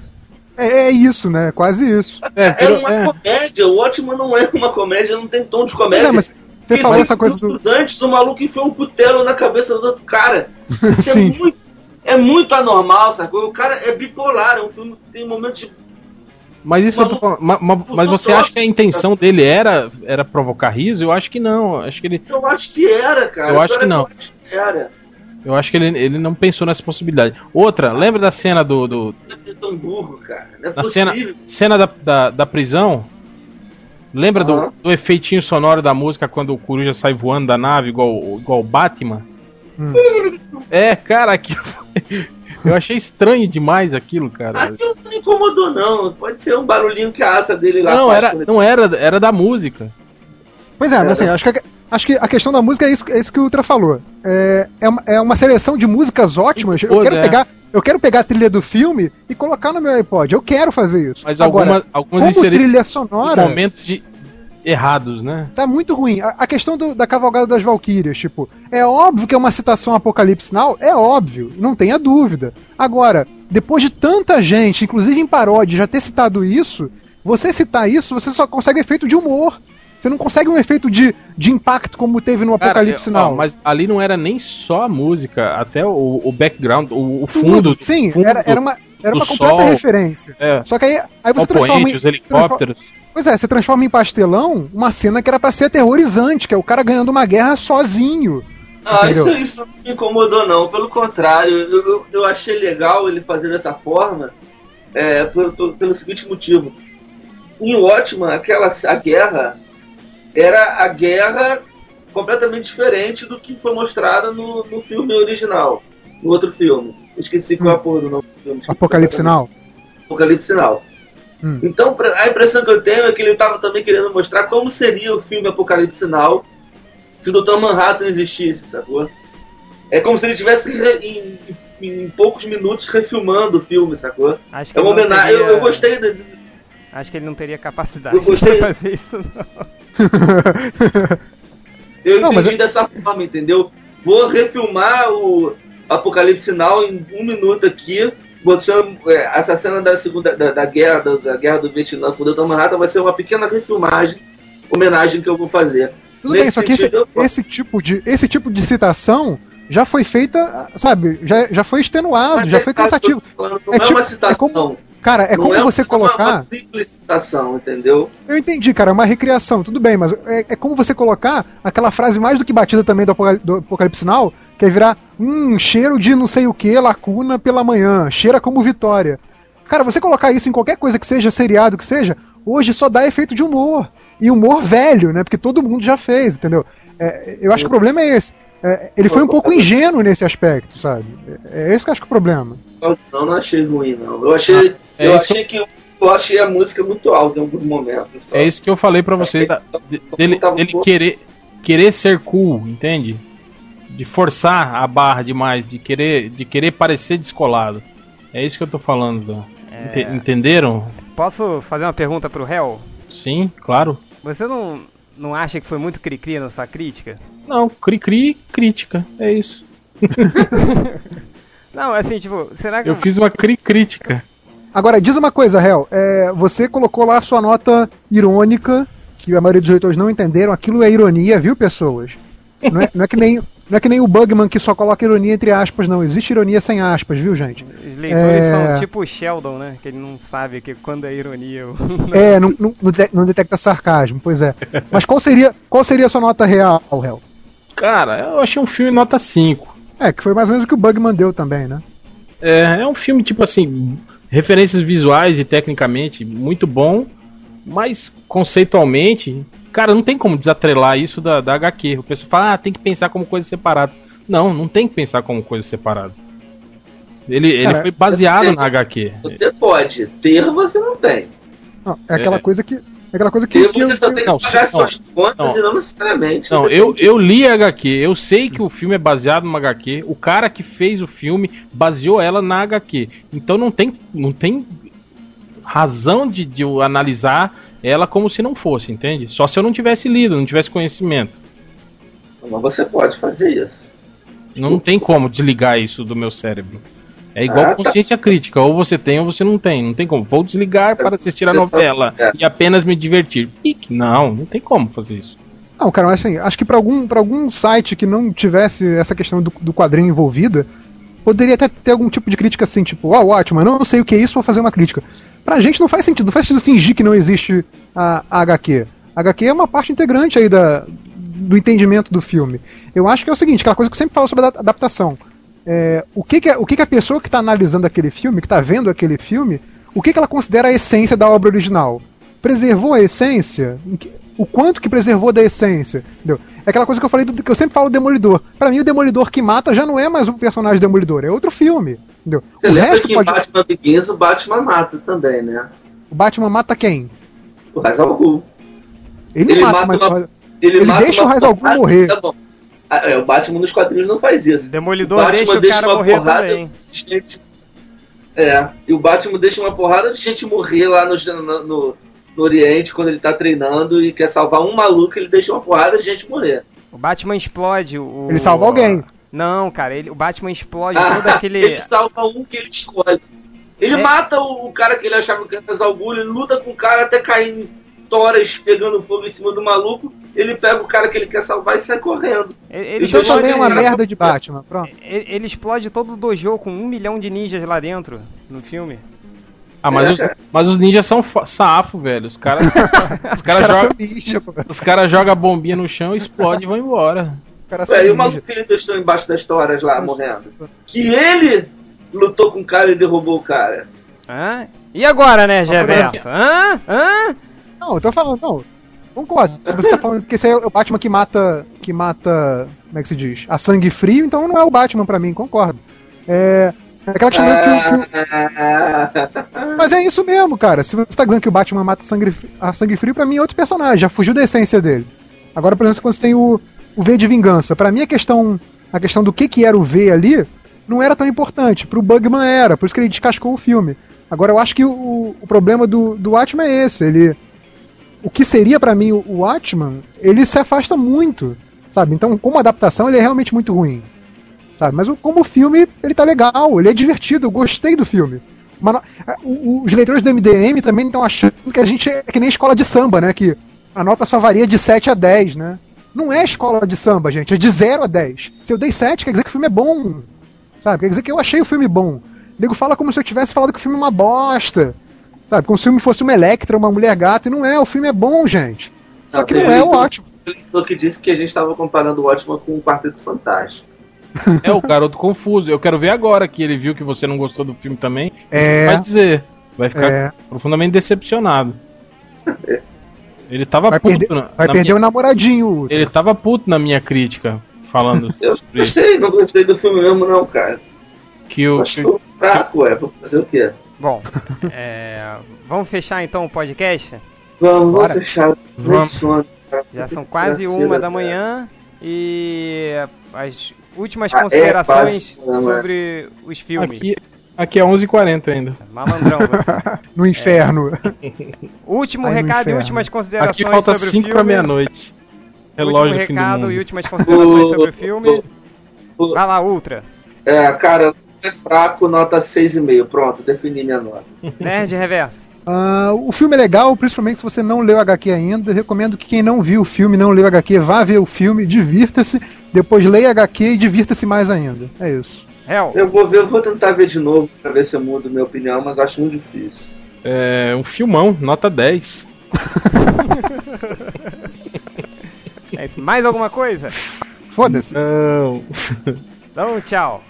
É, é isso, né? Quase isso. É, É uma é. comédia, o ótimo não é uma comédia, não tem tom de Pois comédia. é, mas você E falou essa coisa do. Antes, o maluco enfiou um cutelo na cabeça do outro cara. Isso é Sim. muito, é muito anormal, sacou? O cara é bipolar, é um filme que tem momentos de. Mas isso que eu tô falando. ma- ma- Mas, você acha que a intenção dele era, era provocar riso? Eu acho que não. Eu acho que ele, Eu acho que era, cara. Eu acho que não. Eu acho que era. eu acho que ele, ele não pensou nessa possibilidade. Outra, lembra da cena do. do Não deve ser tão burro, cara. Não é Na cena, cena da, da, da prisão? Lembra do, Aham. do efeitinho sonoro da música quando o coruja sai voando da nave, igual, igual o Batman? Hum. É, cara, aquilo Eu achei estranho demais aquilo, cara. Aquilo não me incomodou, não. Pode ser um barulhinho que a asa dele lá Não, era, não era, era da música. Pois é, mas assim, acho que, a, acho que a questão da música é isso, é isso que o Ultra falou. É, é, uma, é uma seleção de músicas ótimas. Eu quero, é. pegar, eu quero pegar a trilha do filme e colocar no meu iPod. Eu quero fazer isso. Mas Agora, alguma, algumas como trilha sonora, momentos de errados, né? tá muito ruim. A, a questão do- da cavalgada das Valkyrias, tipo, é óbvio que é uma citação Apocalipse Now, é óbvio, não tenha dúvida. Agora, depois de tanta gente, inclusive em paródia, já ter citado isso, você citar isso, você só consegue efeito de humor. Você não consegue um efeito de, de impacto como teve no Cara, Apocalipse ó, Now. mas ali não era nem só a música, até o, o background, o, o Tudo, fundo. sim, fundo era, era uma, era uma completa sol. referência. É, Só que aí, aí você transforma poente, em, os helicópteros. Pois é, você transforma em pastelão uma cena que era pra ser aterrorizante, que é o cara ganhando uma guerra sozinho. Ah, isso, isso não me incomodou, não. Pelo contrário, eu, eu, achei legal ele fazer dessa forma é, por- por- pelo seguinte motivo. Em Watchman, aquela, a guerra era a guerra completamente diferente do que foi mostrada no, no filme original, no outro filme. Eu esqueci qual é a porra do nome do filme. Apocalipse. Now. Apocalipse Now. Hum. Então, a impressão que eu tenho é que ele estava também querendo mostrar como seria o filme Apocalipse Now se o Dr. Manhattan existisse, sacou? É como se ele tivesse re- em, em poucos minutos refilmando o filme, sacou? Acho que É uma homenagem. Eu, teria- eu gostei. de- Acho que ele não teria capacidade Eu gostei. de fazer isso, não. Eu Não, mas dessa forma, entendeu? Vou refilmar o Apocalipse Now em um minuto aqui, botando é, essa cena da segunda da, da guerra da, da guerra do Vietnã com o Dr. Manhattan vai ser uma pequena refilmagem, homenagem que eu vou fazer. Tudo Nesse bem, só que esse, eu- esse tipo de, esse tipo de citação já foi feita, sabe, já, já foi extenuado, Mas já é foi cansativo. falando, Não É é, tipo- uma é citação. como- Cara, é não como é você uma- colocar. uma simples citação, entendeu? Eu entendi, cara, é uma recriação, tudo bem, mas é, é como você colocar aquela frase mais do que batida também do Apocalipse Now, que é virar um cheiro de não sei o que, lacuna pela manhã, cheira como vitória. Cara, você colocar isso em qualquer coisa que seja seriado, que seja, hoje só dá efeito de humor. E humor velho, né? Porque todo mundo já fez, entendeu? É, eu acho que o problema é esse. É, ele foi um pouco ingênuo nesse aspecto, sabe? É, é esse que eu acho que é o problema. Não, não achei ruim, não. Eu achei, É eu isso- achei que eu achei a música muito alta em alguns momentos. só. É isso que eu falei pra você, dele, dele querer, querer ser cool, entende? De forçar a barra demais, de querer, de querer parecer descolado. É isso que eu tô falando. É, Entenderam? Posso fazer uma pergunta pro réu? Sim, claro. Você não, não acha que foi muito cri-cri na sua crítica? Não, cri-cri, crítica. É isso. Não, assim, tipo, será que. Eu fiz uma cri-crítica. Agora, diz uma coisa, Hel. É, você colocou lá a sua nota irônica, que a maioria dos leitores não entenderam. Aquilo é ironia, viu, pessoas? Não é, não é que nem. Não é que nem o Bugman que só coloca ironia entre aspas, não. Existe ironia sem aspas, viu, gente? Os leitores É. são tipo o Sheldon, né? Que ele não sabe que quando é ironia. ou- É, não, não, não de- não detecta sarcasmo, pois é. Mas qual seria, qual seria a sua nota real, Hel? Cara, eu achei um filme nota 5. É, que foi mais ou menos o que o Bugman deu também, né? É, é um filme, tipo assim, referências visuais e tecnicamente muito bom, mas conceitualmente, cara, não tem como desatrelar isso da, da HQ. O pessoal fala, ah, tem que pensar como coisas separadas. Não, não tem que pensar como coisas separadas. Ele, ele Cara, foi baseado na HQ. Você pode, ter você não tem. Não, é aquela É. coisa que. É aquela coisa que. Ter que eu- você só tem que não, pagar não, suas contas não. e não necessariamente. Não, eu, tem que- eu li a HQ, eu sei que o filme é baseado numa HQ, o cara que fez o filme baseou ela na HQ. Então não tem, não tem razão de, de analisar ela como se não fosse, entende? Só se eu não tivesse lido, não tivesse conhecimento. Mas você pode fazer isso. Não tem como desligar isso do meu cérebro. É igual Ah, tá. consciência crítica, ou você tem ou você não tem. Não tem como. Vou desligar para assistir a novela é. e apenas me divertir. Pique, não, não tem como fazer isso. Não, cara, mas assim, acho que pra algum, pra algum site que não tivesse essa questão do, do quadrinho envolvida, poderia até ter algum tipo de crítica assim, tipo, ó, ótimo, eu não sei o que é isso, vou fazer uma crítica. Pra gente não faz sentido, não faz sentido fingir que não existe a, a HQ. A HQ é uma parte integrante aí da, do entendimento do filme. Eu acho que é o seguinte, aquela coisa que eu sempre falo sobre a adap- adaptação. É, o que, que, é- o que, que a pessoa que está analisando aquele filme, que está vendo aquele filme, o que, que ela considera a essência da obra original? Preservou a essência? O quanto que preservou da essência? Entendeu? É aquela coisa que eu falei do que eu sempre falo do Demolidor. Pra mim, o Demolidor que mata já não é mais um personagem Demolidor, é outro filme. Entendeu? Você o lembra resto que em pode. Batman Begins o Batman mata também, né? O Batman mata quem? O al Ghul. Ele Ele mata, mata mas. uma- Ele, Ele mata deixa o al Ghul morrer. Tá bom. Ah, é, o Batman nos quadrinhos não faz isso. Demolidor O Batman deixa o deixa cara uma morrer porrada também. de gente- É, e o Batman deixa uma porrada de gente morrer lá no, no, no- Oriente quando ele tá treinando e quer salvar um maluco, ele deixa uma porrada de gente morrer. O Batman explode o. Ele salva alguém. Não, cara, ele, o Batman explode Ah, todo aquele. Ele salva um que ele escolhe. Ele É. mata o, o cara que ele achava que era Salgulho, ele luta com o cara até cair em toras pegando fogo em cima do maluco. Ele pega o cara que ele quer salvar e sai correndo. Ele, ele Então também é uma merda de Batman. Pronto. ele- ele explode todo o dojo com um milhão de ninjas lá dentro no filme. Ah, mas, É, os, cara. mas os ninjas são safo, velho. Os caras os caras Os caras jogam ninja, os cara joga a bombinha no chão, explode e vão embora. Caras Ué, e o maluco que ele deixou embaixo das toras lá, morrendo? Que ele lutou com o cara e derrubou o cara. Hã? E agora, né, Geverso? Hã? Hã? Não, eu tô falando, não. Concordo. Se você tá falando que esse é o Batman que mata. que mata. Como é que se diz? A sangue frio, então não é o Batman pra mim, concordo. É. Aquela que, que- Ah, Mas é isso mesmo, cara. Se você tá dizendo que o Batman mata sangue, a sangue frio, pra mim é outro personagem, já fugiu da essência dele. Agora, por exemplo, quando você tem o, o V de vingança, pra mim a questão, a questão do que, que era o V ali não era tão importante. Pro Bugman era, por isso que ele descascou o filme. Agora eu acho que o, o problema do, do Watchmen é esse. Ele, o que seria pra mim o, o Watchmen, ele se afasta muito, sabe? Então, como adaptação, ele é realmente muito ruim. Sabe? Mas o- como filme, ele tá legal, ele é divertido, eu gostei do filme. Mas o- os leitores do MDM também estão achando que a gente é que nem escola de samba, né? Que a nota só varia de 7 a 10, né? Não é escola de samba, gente, é de 0 a 10. Se eu dei 7, quer dizer que o filme é bom. Sabe? Quer dizer que eu achei o filme bom. nego fala como se eu tivesse falado que o filme é uma bosta. Sabe? Como se o filme fosse uma Electra, uma mulher gata, e não é. O filme é bom, gente. Só que não é o ótimo. leitor que disse que a gente estava comparando o Watchmen com o Quarteto Fantástico. É o garoto confuso. Eu quero ver agora que ele viu que você não gostou do filme também. É. Vai dizer. Vai ficar É, profundamente decepcionado. Ele tava vai puto. perder, na- vai na perder minha- o namoradinho. Ele tava puto na minha crítica, falando Eu sobre isso. gostei, não gostei do filme mesmo, não, cara. Que o, que fraco, é, pra fazer o quê? Bom, é, vamos fechar então o podcast? Vamos, Bora. vamos fechar. Vamos. Já são quase uma da manhã e as últimas Ah, é, considerações quase, não é? sobre os filmes. aqui, aqui é 11h40 ainda. Malandrão, você. No inferno. Último Aí no recado e inferno. últimas considerações Aqui falta sobre o 5 filme. pra meia-noite. Relógio Último fim do recado mundo. e últimas considerações sobre o filme. Vai lá, Ultra. É, cara, é fraco, nota 6,5. Pronto, defini minha nota. Nerd Reverso. Ah, o filme é legal, principalmente se você não leu HQ ainda. Recomendo que quem não viu o filme, não leu HQ, vá ver o filme, divirta-se, depois leia HQ e divirta-se mais ainda. É isso. Hell. Eu vou ver, eu vou tentar ver de novo pra ver se eu mudo minha opinião, mas acho muito difícil. É um filmão, nota 10. É isso. Mais alguma coisa? Foda-se. Não. Então, tchau.